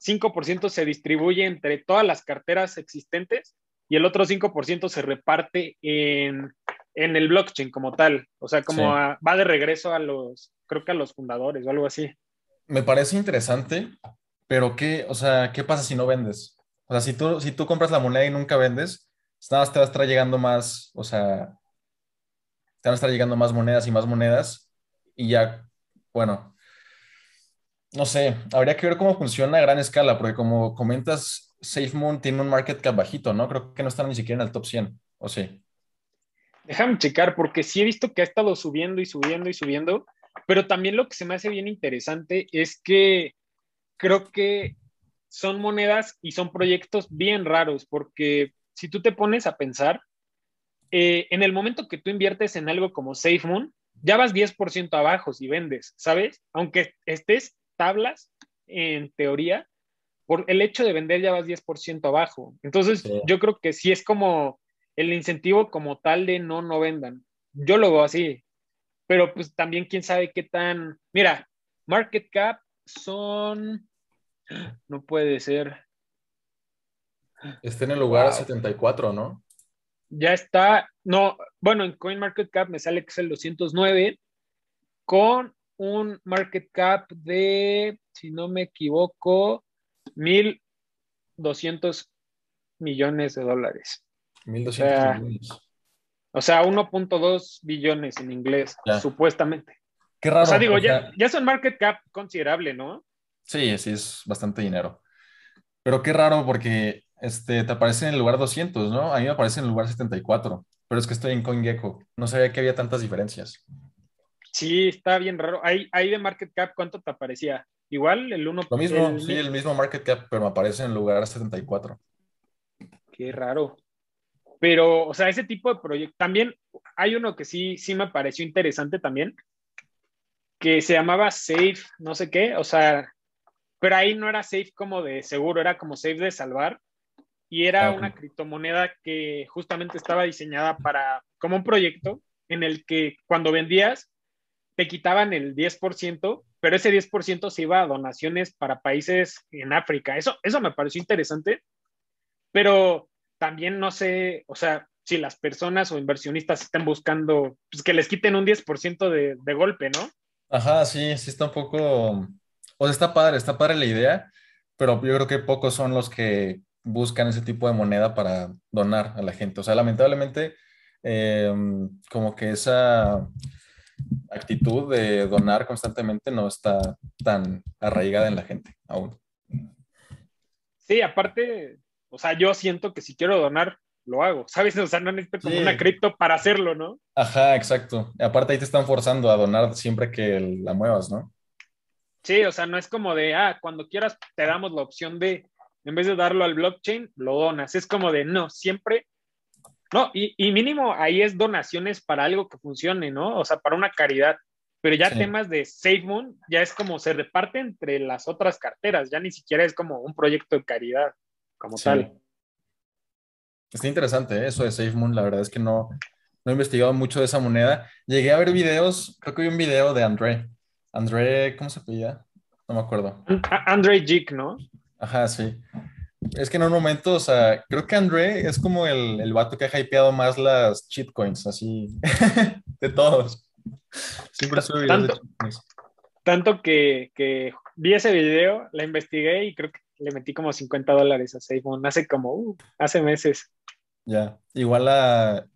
5% se distribuye entre todas las carteras existentes y el otro 5% se reparte en, en, el blockchain como tal, o sea, como a, va de regreso a los, creo que a los fundadores o algo así. Me parece interesante, pero ¿qué, o sea, qué pasa si no vendes? O sea, si tú, si tú compras la moneda y nunca vendes, nada más te va a estar llegando más, o sea, te van a estar llegando más monedas y más monedas y ya, bueno, no sé, habría que ver cómo funciona a gran escala, porque como comentas, SafeMoon tiene un market cap bajito, ¿no? Creo que no están ni siquiera en el top 100, ¿o sí? Déjame checar, porque sí he visto que ha estado subiendo y subiendo y subiendo, pero también lo que se me hace bien interesante es que creo que son monedas y son proyectos bien raros, porque si tú te pones a pensar, eh, en el momento que tú inviertes en algo como SafeMoon, ya vas 10% abajo si vendes, ¿sabes? Aunque estés tablas, en teoría, por el hecho de vender ya vas 10% abajo. Entonces, yo creo que sí es como el incentivo como tal de no, no vendan. Yo lo veo así, pero pues también quién sabe qué tan... Mira, market cap son no puede ser. Está en el lugar 74, ¿no? Ya está, no, bueno, en CoinMarketCap me sale que es el 209 con un market cap de, si no me equivoco, 1.200 millones de dólares. 1.200 millones. O sea, 1.2 billones en inglés, supuestamente. Qué raro. O sea, digo, ya, ya es un market cap considerable, ¿no? Sí, sí, es bastante dinero. Pero qué raro porque este, te aparece en el lugar 200, ¿no? A mí me aparece en el lugar 74, pero es que estoy en CoinGecko. No sabía que había tantas diferencias. Sí, está bien raro. Ahí, ahí de market cap, ¿cuánto te aparecía? Igual el 1. Lo mismo, sí, el mismo market cap, pero me aparece en el lugar 74. Qué raro. Pero, o sea, ese tipo de proyectos. También hay uno que sí, sí me pareció interesante también, que se llamaba Safe, no sé qué, o sea, pero ahí no era safe como de seguro, era como safe de salvar. Y era una criptomoneda que justamente estaba diseñada para, como un proyecto en el que cuando vendías te quitaban el 10%, pero ese 10% se iba a donaciones para países en África. Eso, eso me pareció interesante, pero también no sé, o sea, si las personas o inversionistas están buscando pues, que les quiten un 10% de, de golpe, ¿no? Ajá, sí, sí está un poco o sea, está padre, está padre la idea, pero yo creo que pocos son los que buscan ese tipo de moneda para donar a la gente. O sea, lamentablemente, em, como que esa actitud de donar constantemente no está tan arraigada en la gente aún. Sí, aparte, o sea, yo siento que si quiero donar, lo hago, ¿sabes? O sea, no necesito como una cripto para hacerlo, ¿no? Ajá, exacto. Aparte ahí te están forzando a donar siempre que la muevas, ¿no? Sí, o sea, no es como de, ah, cuando quieras te damos la opción de, en vez de darlo al blockchain, lo donas. Es como de, no, siempre, no, y, mínimo ahí es donaciones para algo que funcione, ¿no? O sea, para una caridad. Pero ya temas de SafeMoon ya es como se reparte entre las otras carteras, ya ni siquiera es como un proyecto de caridad como tal. Está interesante ¿eh? eso de SafeMoon, la verdad es que no, no he investigado mucho de esa moneda. Llegué a ver videos, creo que vi un video de André, André, ¿cómo se pedía? No me acuerdo. André Jik, ¿no? Ajá, sí. Es que en un momento, o sea, creo que André es como el, el vato que ha hypeado más las coins, así, de todos. Siempre sube videos tanto, de Tanto que, que, vi ese video, la investigué y creo que le metí como 50 dólares a SafeMoon hace como, uh, hace meses. Ya, igual a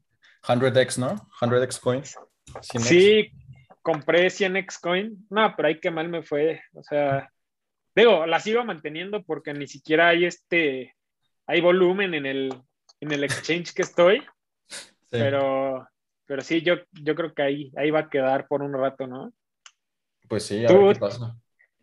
100x, ¿no? 100x coins. Sí, compré 100x coin, no, pero ahí qué mal me fue, o sea, digo, la sigo manteniendo porque ni siquiera hay este, hay volumen en el, en el exchange que estoy, pero, pero sí, yo, yo creo que ahí, ahí va a quedar por un rato, ¿no? Pues sí, a ver qué pasa.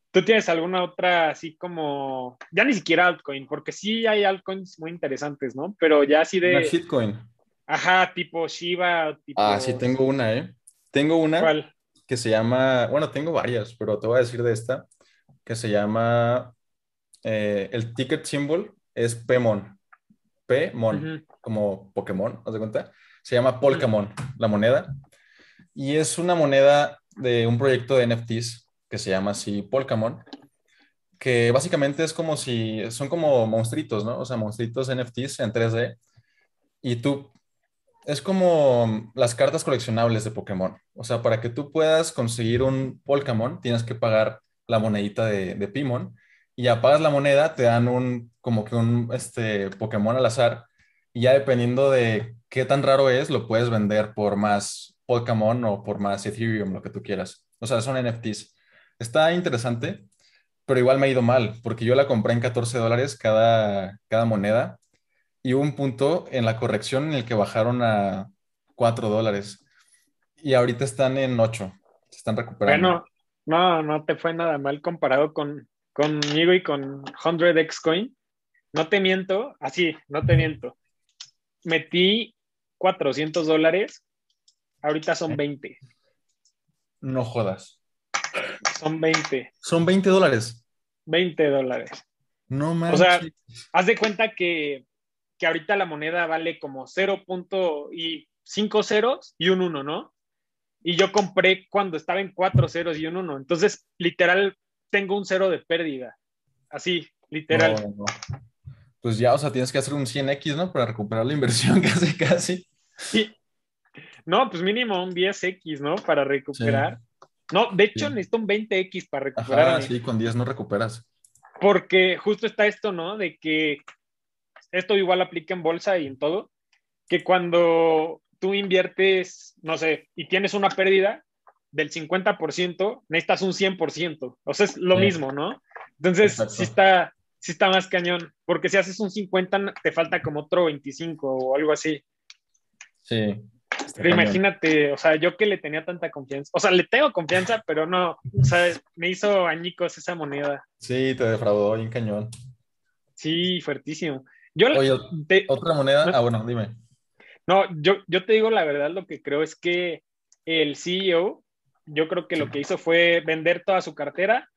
¿Tú tienes alguna otra así como, ya ni siquiera altcoin, porque sí hay altcoins muy interesantes, ¿no? Pero ya así de... Una shitcoin. Ajá, tipo Shiba, tipo... Ah, sí, tengo una, ¿eh? Tengo una. ¿Cuál? Que se llama, bueno, tengo varias, pero te voy a decir de esta, que se llama, eh, el ticket symbol es Pmon, Pmon, como Pokémon, ¿haz de cuenta? Se llama Polkamon, la moneda, y es una moneda de un proyecto de NFTs que se llama así Polkamon, que básicamente es como si, son como monstruitos, ¿no? O sea, monstruitos NFTs en 3D, y tú es como las cartas coleccionables de Pokémon. O sea, para que tú puedas conseguir un Pokémon, tienes que pagar la monedita de, de Pimon. Y ya pagas la moneda, te dan un, como que un este, Pokémon al azar. Y ya dependiendo de qué tan raro es, lo puedes vender por más Pokémon o por más Ethereum, lo que tú quieras. O sea, son NFTs. Está interesante, pero igual me ha ido mal, porque yo la compré en 14 dólares cada, cada moneda y hubo un punto en la corrección en el que bajaron a 4 dólares y ahorita están en 8, se están recuperando. Bueno, no, no te fue nada mal comparado con conmigo y con 100x coin. No te miento, así, no te miento. Metí 400 dólares, ahorita son 20. No jodas. Son 20. Son 20 dólares. 20 dólares. No más. O sea, haz de cuenta que que ahorita la moneda vale como 0. y 5 ceros y un 1, ¿no? Y yo compré cuando estaba en 4 ceros y un 1. Entonces, literal, tengo un cero de pérdida. Así, literal. Pues ya, o sea, tienes que hacer un 100x, ¿no? Para recuperar la inversión casi, casi. Sí. No, pues mínimo un 10x, ¿no? Para recuperar. No, de hecho necesito un 20x para recuperar. Ah, sí, con 10 no recuperas. Porque justo está esto, ¿no? De que esto igual aplica en bolsa y en todo, que cuando tú inviertes, no sé, y tienes una pérdida del 50%, necesitas un 100%. O sea, es lo mismo, ¿no? Entonces, sí está, sí está más cañón, porque si haces un 50, te falta como otro 25 o algo así. Sí. Pero imagínate, o sea, yo que le tenía tanta confianza, o sea, le tengo confianza, pero no, o sea, me hizo añicos esa moneda. Sí, te defraudó bien cañón. Sí, fuertísimo. Yo, otra moneda, ah, bueno, dime. No, yo, yo te digo la verdad, lo que creo es que el CEO, yo creo que lo que hizo fue vender toda su cartera,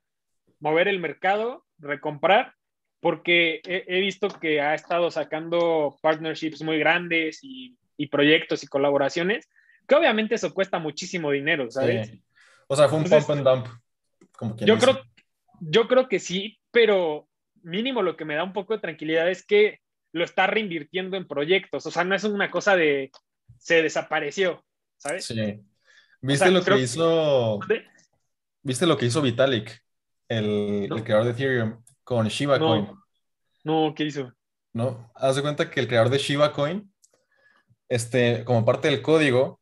mover el mercado, recomprar, porque he, visto que ha estado sacando partnerships muy grandes y, proyectos y colaboraciones, que obviamente eso cuesta muchísimo dinero, ¿sabes? O sea, fue un pump and dump. Como yo, creo, yo creo que sí, pero mínimo lo que me da un poco de tranquilidad es que lo está reinvirtiendo en proyectos. O sea, no es una cosa de se desapareció, ¿sabes? Sí. ¿Viste lo que hizo? ¿Viste lo que hizo Vitalik, el, creador de Ethereum, con Shiba Coin? No, ¿qué hizo? No, haz de cuenta que el creador de Shiba Coin, este, como parte del código,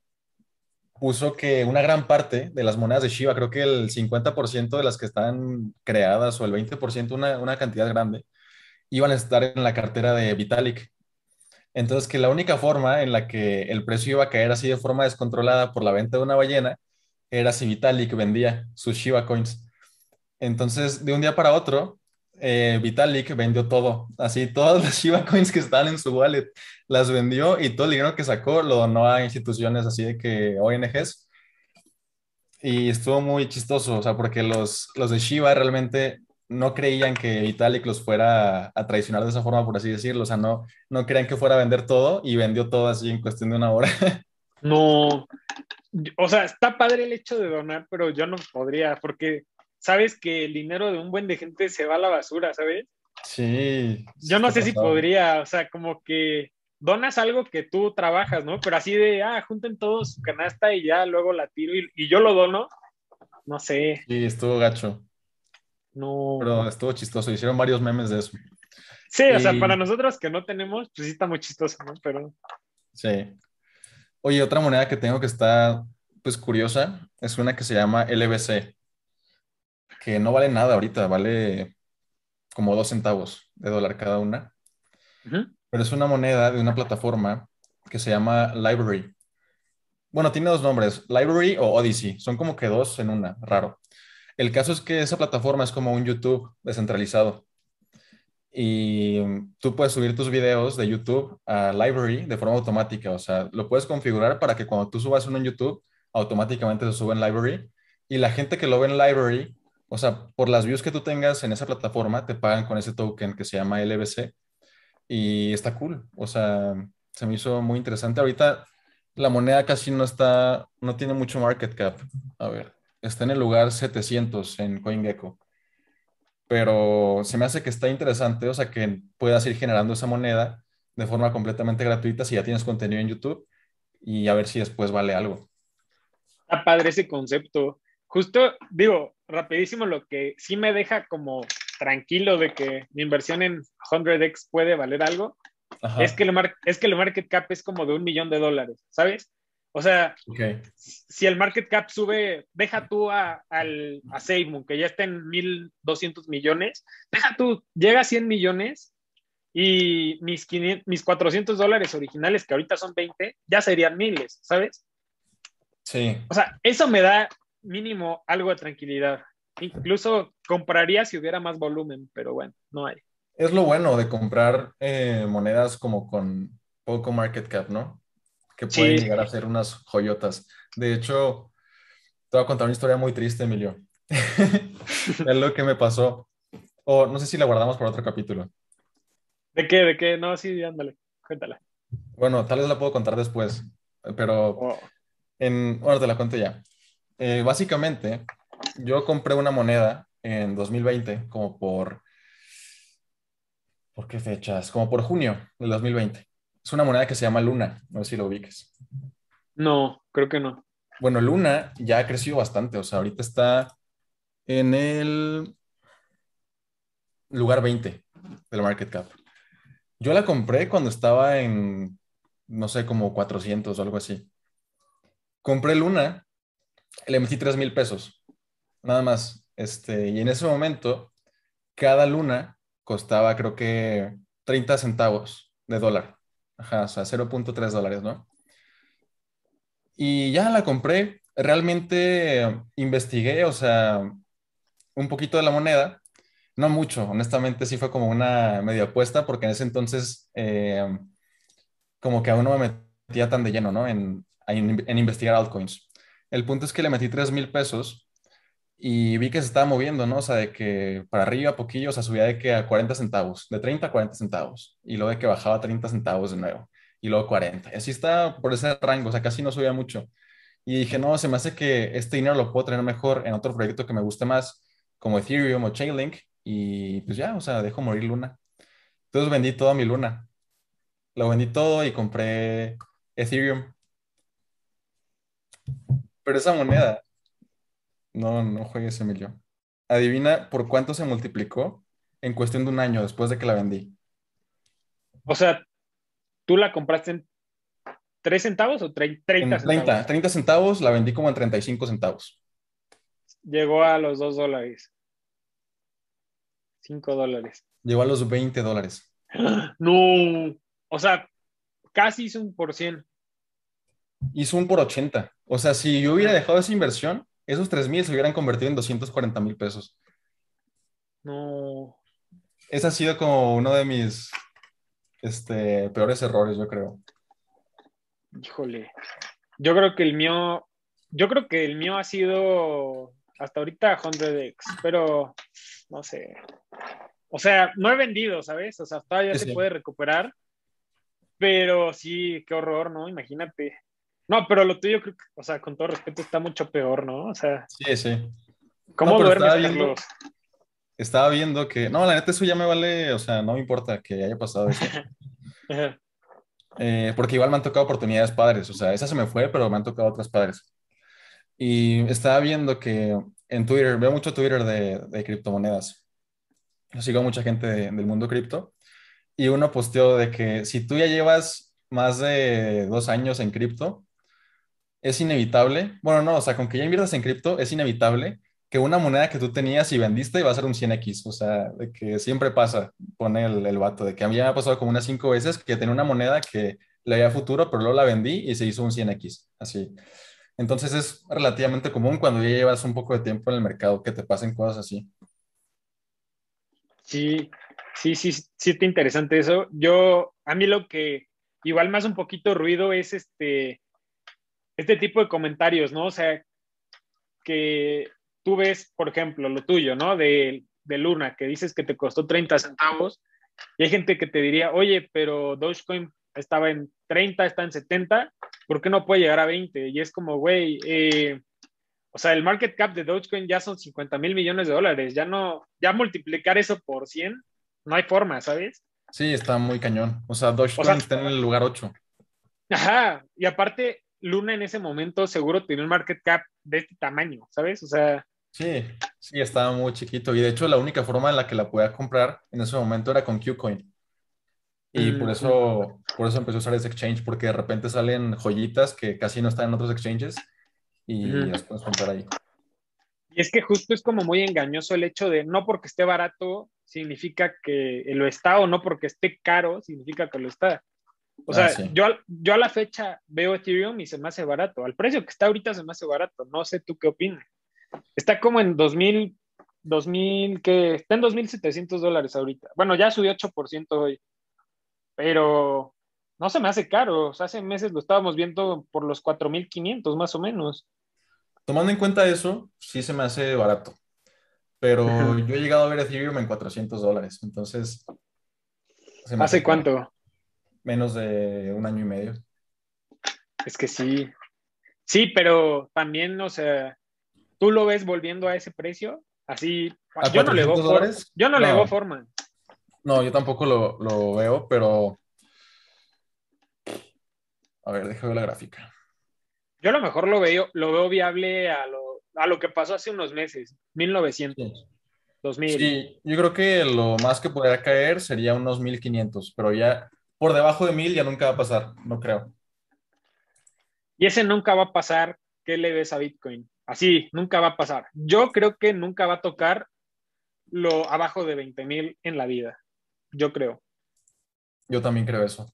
puso que una gran parte de las monedas de Shiba, creo que el 50% de las que están creadas o el 20%, una, una cantidad grande, iban a estar en la cartera de Vitalik. Entonces, que la única forma en la que el precio iba a caer así de forma descontrolada por la venta de una ballena era si Vitalik vendía sus Shiba Coins. Entonces, de un día para otro, eh, Vitalik vendió todo, así todas las Shiba Coins que estaban en su wallet, las vendió y todo el dinero que sacó lo donó a instituciones así de que ONGs. Y estuvo muy chistoso, o sea, porque los, los de Shiba realmente no creían que Vitalik los fuera a, traicionar de esa forma, por así decirlo. O sea, no, no creían que fuera a vender todo y vendió todo así en cuestión de una hora. No, o sea, está padre el hecho de donar, pero yo no podría, porque sabes que el dinero de un buen de gente se va a la basura, ¿sabes? Sí. Yo no sé si podría, o sea, como que donas algo que tú trabajas, ¿no? Pero así de, ah, junten todos su canasta y ya luego la tiro y, y yo lo dono, no sé. Sí, estuvo gacho. No. Pero estuvo chistoso, hicieron varios memes de eso. Sí, o sea, para nosotros que no tenemos, pues sí está muy chistoso, ¿no? Pero. Sí. Oye, otra moneda que tengo que está, pues curiosa, es una que se llama LBC, que no vale nada ahorita, vale como dos centavos de dólar cada una. Pero es una moneda de una plataforma que se llama Library. Bueno, tiene dos nombres, Library o Odyssey. Son como que dos en una, raro. El caso es que esa plataforma es como un YouTube descentralizado. Y tú puedes subir tus videos de YouTube a Library de forma automática. O sea, lo puedes configurar para que cuando tú subas uno en YouTube, automáticamente se sube en Library. Y la gente que lo ve en Library, o sea, por las views que tú tengas en esa plataforma, te pagan con ese token que se llama LBC. Y está cool. O sea, se me hizo muy interesante. Ahorita la moneda casi no está, no tiene mucho market cap. A ver, está en el lugar 700 en CoinGecko. Pero se me hace que está interesante, o sea, que puedas ir generando esa moneda de forma completamente gratuita si ya tienes contenido en YouTube y a ver si después vale algo. Está padre ese concepto. Justo, digo, rapidísimo, lo que sí me deja como tranquilo de que mi inversión en 100x puede valer algo, es que, el es que el market cap es como de un millón de dólares, ¿sabes? O sea, si el market cap sube, deja tú a, al, a SafeMoon, que ya está en 1.200 millones, deja tú, llega a 100 millones y mis, 500, mis 400 dólares originales, que ahorita son 20, ya serían miles, ¿sabes? Sí. O sea, eso me da mínimo algo de tranquilidad. Incluso compraría si hubiera más volumen, pero bueno, no hay. Es lo bueno de comprar eh, monedas como con poco market cap, ¿no? Que pueden llegar a ser unas joyotas. De hecho, te voy a contar una historia muy triste, Emilio. es lo que me pasó. O no sé si la guardamos para otro capítulo. ¿De qué? ¿De qué? No, sí, ándale, cuéntala. Bueno, tal vez la puedo contar después, pero oh. en, bueno, te la cuento ya. Eh, básicamente, yo compré una moneda en 2020, como por, ¿por qué fechas? Como por junio del 2020. Es una moneda que se llama Luna, no sé si lo ubiques. No, creo que no. Bueno, Luna ya ha crecido bastante, o sea, ahorita está en el lugar 20 del market cap. Yo la compré cuando estaba en no sé, como 400 o algo así. Compré Luna, le metí 3 mil pesos, nada más. Este, y en ese momento, cada Luna costaba creo que 30 centavos de dólar. Ajá, o sea, 0.3 dólares, ¿no? Y ya la compré. Realmente investigué, o sea, un poquito de la moneda. No mucho, honestamente sí fue como una media apuesta porque en ese entonces eh, como que aún no me metía tan de lleno, ¿no? En, en, investigar altcoins. El punto es que le metí 3 mil pesos y vi que se estaba moviendo, ¿no? O sea, de que para arriba, poquillo, o sea, subía de que a 40 centavos, de 30 a 40 centavos, y luego de que bajaba a 30 centavos de nuevo, y luego 40. Y así está por ese rango, o sea, casi no subía mucho. Y dije, no, se me hace que este dinero lo puedo tener mejor en otro proyecto que me guste más, como Ethereum o Chainlink, y pues ya, o sea, dejo morir Luna. Entonces vendí toda mi Luna. Lo vendí todo y compré Ethereum. Pero esa moneda, no, no juegues, Emilio. Adivina por cuánto se multiplicó en cuestión de un año después de que la vendí. O sea, ¿tú la compraste en 3 centavos o 30 centavos? 30, 30 centavos, la vendí como en 35 centavos. Llegó a los 2 dólares. 5 dólares. Llegó a los 20 dólares. No, o sea, casi hizo un por cien. Hizo un por 80. O sea, si yo hubiera dejado esa inversión, esos 3 mil se hubieran convertido en 240 mil pesos. No. Ese ha sido como uno de mis este, peores errores, yo creo. Híjole. Yo creo que el mío, yo creo que el mío ha sido hasta ahorita 100x, pero no sé. O sea, no he vendido, ¿sabes? O sea, todavía se puede recuperar, pero sí, qué horror, ¿no? Imagínate. No, pero lo tuyo, creo que, o sea, con todo respeto, está mucho peor, ¿no? O sea. Sí, sí. ¿Cómo duermes, estaba viendo, estaba viendo que. No, la neta, eso ya me vale, o sea, no me importa que haya pasado eso. Eh, porque igual me han tocado oportunidades padres, o sea, esa se me fue, pero me han tocado otras padres. Y estaba viendo que en Twitter, veo mucho Twitter de, de criptomonedas. Yo sigo a mucha gente del mundo cripto. Y uno posteó de que si tú ya llevas más de dos años en cripto, es inevitable, bueno, no, o sea, con que ya inviertas en cripto, es inevitable que una moneda que tú tenías y vendiste iba a ser un 100x, o sea, de que siempre pasa, pone el, el vato, de que a mí me ha pasado como unas cinco veces que tenía una moneda que le había futuro, pero luego la vendí y se hizo un 100x, así. Entonces es relativamente común cuando ya llevas un poco de tiempo en el mercado que te pasen cosas así. Sí, sí, sí, sí está interesante eso. Yo, a mí lo que igual más un poquito ruido es este, este tipo de comentarios, ¿no? O sea, que tú ves, por ejemplo, lo tuyo, ¿no? De, de Luna, que dices que te costó 30 centavos, y hay gente que te diría, oye, pero Dogecoin estaba en 30, está en 70, ¿por qué no puede llegar a 20? Y es como, güey, eh, o sea, el market cap de Dogecoin ya son 50 mil millones de dólares, ya no, ya multiplicar eso por 100, no hay forma, ¿sabes? Sí, está muy cañón. O sea, Dogecoin está en el lugar 8. Ajá, y aparte, Luna en ese momento seguro tenía un market cap de este tamaño, ¿sabes? O sea... Sí, sí, estaba muy chiquito. Y de hecho, la única forma en la que la podía comprar en ese momento era con Qcoin. Y por eso, por eso empecé a usar ese exchange, porque de repente salen joyitas que casi no están en otros exchanges y las puedes comprar ahí. Y es que justo es como muy engañoso el hecho de no porque esté barato significa que lo está o no porque esté caro significa que lo está. O sea, ah, yo, yo a la fecha veo Ethereum y se me hace barato. Al precio que está ahorita se me hace barato. No sé tú qué opinas. Está como en 2000, 2000, que está en 2.700 dólares ahorita. Bueno, ya subió 8% hoy pero no se me hace caro. hace meses lo estábamos viendo por los 4.500 más o menos. Tomando en cuenta eso, sí se me hace barato. Pero yo he llegado a ver Ethereum en 400 dólares. Entonces. ¿Hace cuánto? Menos de un año y medio. Es que sí. Sí, pero también, o sea, ¿tú lo ves volviendo a ese precio? Así. yo no, le yo no, le hago forma. No, yo tampoco lo, veo, pero. A ver, déjame ver la gráfica. Yo a lo mejor lo veo, lo veo viable a lo, que pasó hace unos meses, 1900, 2000. Sí, yo creo que lo más que podría caer sería unos 1500, pero ya por debajo de mil ya nunca va a pasar, no creo. Y ese nunca va a pasar. ¿Qué le ves a Bitcoin? Así, nunca va a pasar. Yo creo que nunca va a tocar lo abajo de 20 mil en la vida. Yo creo. Yo también creo eso.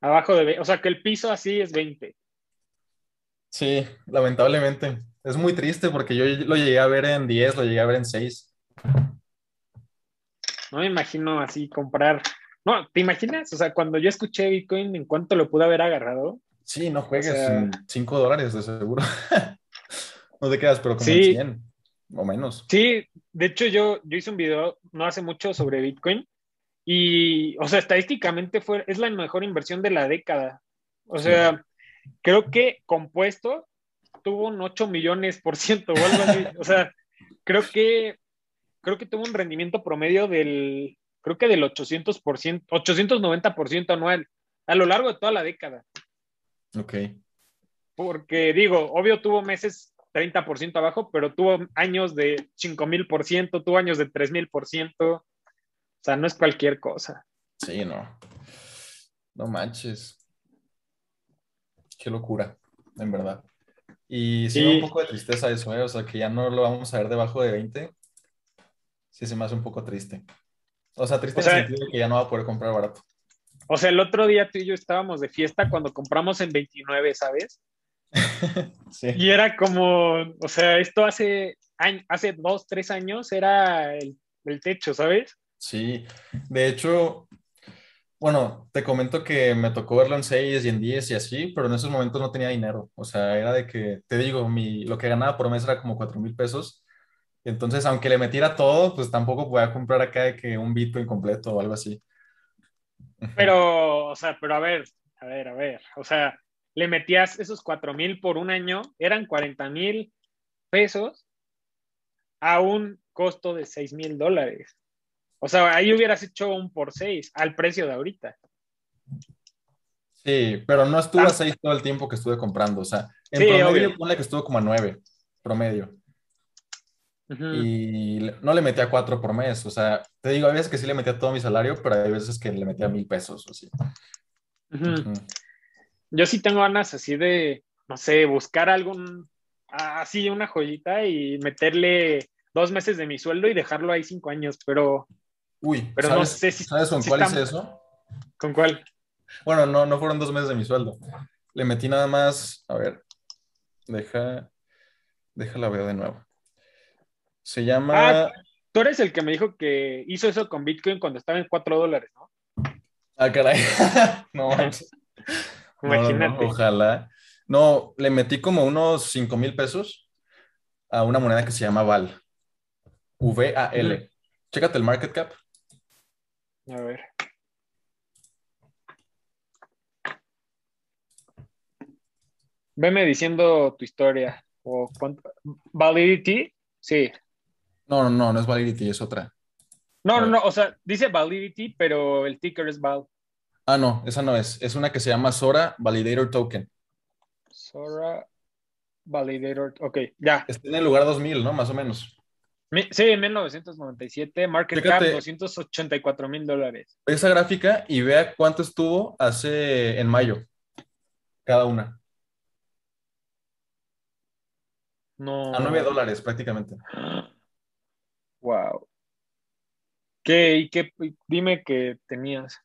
Abajo de, o sea, que el piso así es 20. Sí, lamentablemente. Es muy triste porque yo lo llegué a ver en 10, lo llegué a ver en 6. No me imagino así comprar. No, ¿te imaginas? O sea, cuando yo escuché Bitcoin, ¿en cuánto lo pude haber agarrado? Sí, no juegues en 5 dólares de seguro. no te quedas, pero como Sí. 100 o menos. Sí, de hecho yo, yo hice un video no hace mucho sobre Bitcoin y, o sea, estadísticamente fue, es la mejor inversión de la década. O sea, creo que compuesto tuvo un 8 millones por ciento o algo así. O sea, creo que, creo que tuvo un rendimiento promedio del, creo que del 800 por ciento, 890 por ciento anual a lo largo de toda la década. Ok. Porque digo, obvio tuvo meses 30% abajo, pero tuvo años de 5000%, tuvo años de 3000%. O sea, no es cualquier cosa. Sí, no. No manches. Qué locura, en verdad. Y Sí. un poco de tristeza eso, ¿eh? O sea, que ya no lo vamos a ver debajo de 20. Sí, se me hace un poco triste. O sea, triste O sea- en el sentido de que ya no va a poder comprar barato. O sea, el otro día tú y yo estábamos de fiesta cuando compramos en 29, ¿sabes? Sí. Y era como, o sea, esto hace, hace dos, tres años era el, el techo, ¿sabes? Sí. De hecho, bueno, te comento que me tocó verlo en 6 y en 10 y así, pero en esos momentos no tenía dinero. O sea, era de que, te digo, mi, lo que ganaba por mes era como 4 mil pesos. Entonces, aunque le metiera todo, pues tampoco podía comprar acá de que un Bitcoin completo o algo así. Pero, o sea, pero a ver, a ver, a ver, o sea, le metías esos cuatro mil por un año, eran 40 mil pesos a un costo de 6 mil dólares. O sea, ahí hubieras hecho un por seis al precio de ahorita. Sí, pero no estuve a Ah. 6 todo el tiempo que estuve comprando. O sea, en Sí, promedio, obvio. ponle que estuvo como a 9, promedio. Y no le metía 4 por mes. O sea, te digo, hay veces que sí le metía todo mi salario, pero hay veces que le metía mil pesos o así. Yo sí tengo ganas así de, no sé, buscar algún, así una joyita y meterle dos meses de mi sueldo y dejarlo ahí cinco años, pero Uy, Pero no ¿sabes, sé si- ¿sabes con si cuál está- hice eso? ¿con cuál? Bueno, no, no fueron dos meses de mi sueldo. Le metí nada más, a ver, deja, déjala ver de nuevo. Se llama, Ah, Tú eres el que me dijo que hizo eso con Bitcoin cuando estaba en cuatro dólares, ¿no? ah, caray, no Imagínate. ojalá. No, le metí como unos 5 mil pesos a una moneda que se llama VAL. V-A-L. Ujú. Chécate el market cap. A ver. Veme diciendo tu historia. O cuánto. Validity, sí. No, no, no, no es Validity, es otra. No, no, no. O sea, dice Validity, pero el ticker es Val. Ah, no, esa no es. Es una que se llama Sora Validator Token. Sora Validator. Ok, ya. Está en el lugar 2000, ¿no? Más o menos. Mi- Sí, en 1997, market Fíjate. cap 284 mil dólares. Ve esa gráfica y vea cuánto estuvo hace en mayo. Cada una. No. A 9 dólares prácticamente. Wow. ¿Qué? ¿Y qué? Dime que tenías.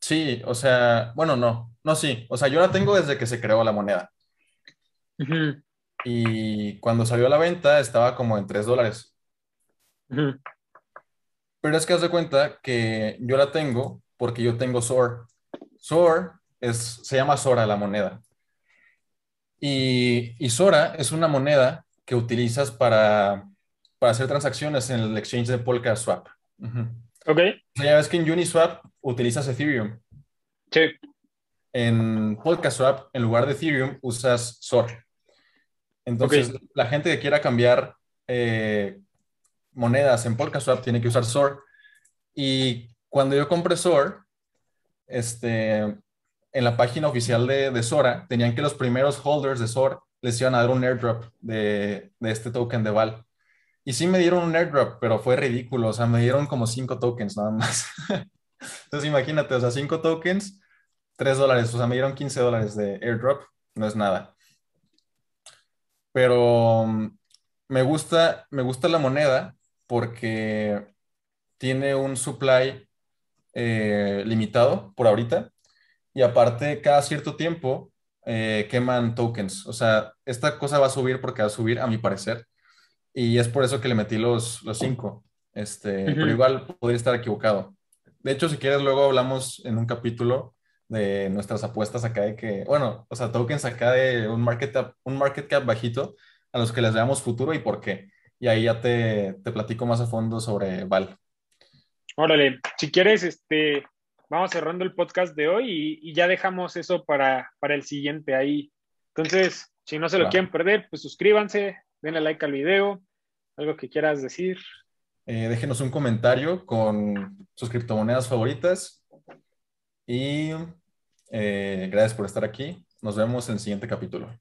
Sí, o sea, bueno, no, no, sí. O sea, yo la tengo desde que se creó la moneda. Y cuando salió a la venta estaba como en 3 dólares. Pero es que haz de cuenta que yo la tengo porque yo tengo SOR. SOR es, se llama Sora la moneda. Y, y Sora es una moneda que utilizas para, para hacer transacciones en el exchange de Polkaswap. Ujú. Ok, ya ves que en Uniswap utilizas Ethereum. sí. En Polkaswap, en lugar de Ethereum, usas SOR. Entonces, la gente que quiera cambiar eh, monedas en Polkaswap tiene que usar SOR. Y cuando yo compré SOR, este, en la página oficial de, de Sora, tenían que los primeros holders de SOR les iban a dar un airdrop de, de este token de Val. Y sí me dieron un airdrop, pero fue ridículo. O sea, me dieron como cinco tokens nada más. Entonces imagínate, o sea, cinco tokens, tres dólares. O sea, me dieron 15 dólares de airdrop. No es nada. Pero mm, me gusta, me gusta la moneda porque tiene un supply eh, limitado por ahorita. Y aparte, cada cierto tiempo eh, queman tokens. O sea, esta cosa va a subir porque va a subir, a mi parecer. Y es por eso que le metí los, los cinco. Este, Pero igual podría estar equivocado. De hecho, si quieres, luego hablamos en un capítulo de nuestras apuestas acá de que, bueno, o sea, tokens acá de un market, cap, un market cap bajito a los que les veamos futuro y por qué. Y ahí ya te, te platico más a fondo sobre Val. Órale, si quieres, este, vamos cerrando el podcast de hoy y, ya dejamos eso para, para, el siguiente ahí. Entonces, si no se lo quieren perder, pues suscríbanse, denle like al video, algo que quieras decir. Eh, déjenos un comentario con sus criptomonedas favoritas y eh, gracias por estar aquí. Nos vemos en el siguiente capítulo.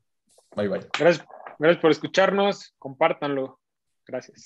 Bye bye. Gracias, gracias por escucharnos, compártanlo. Gracias.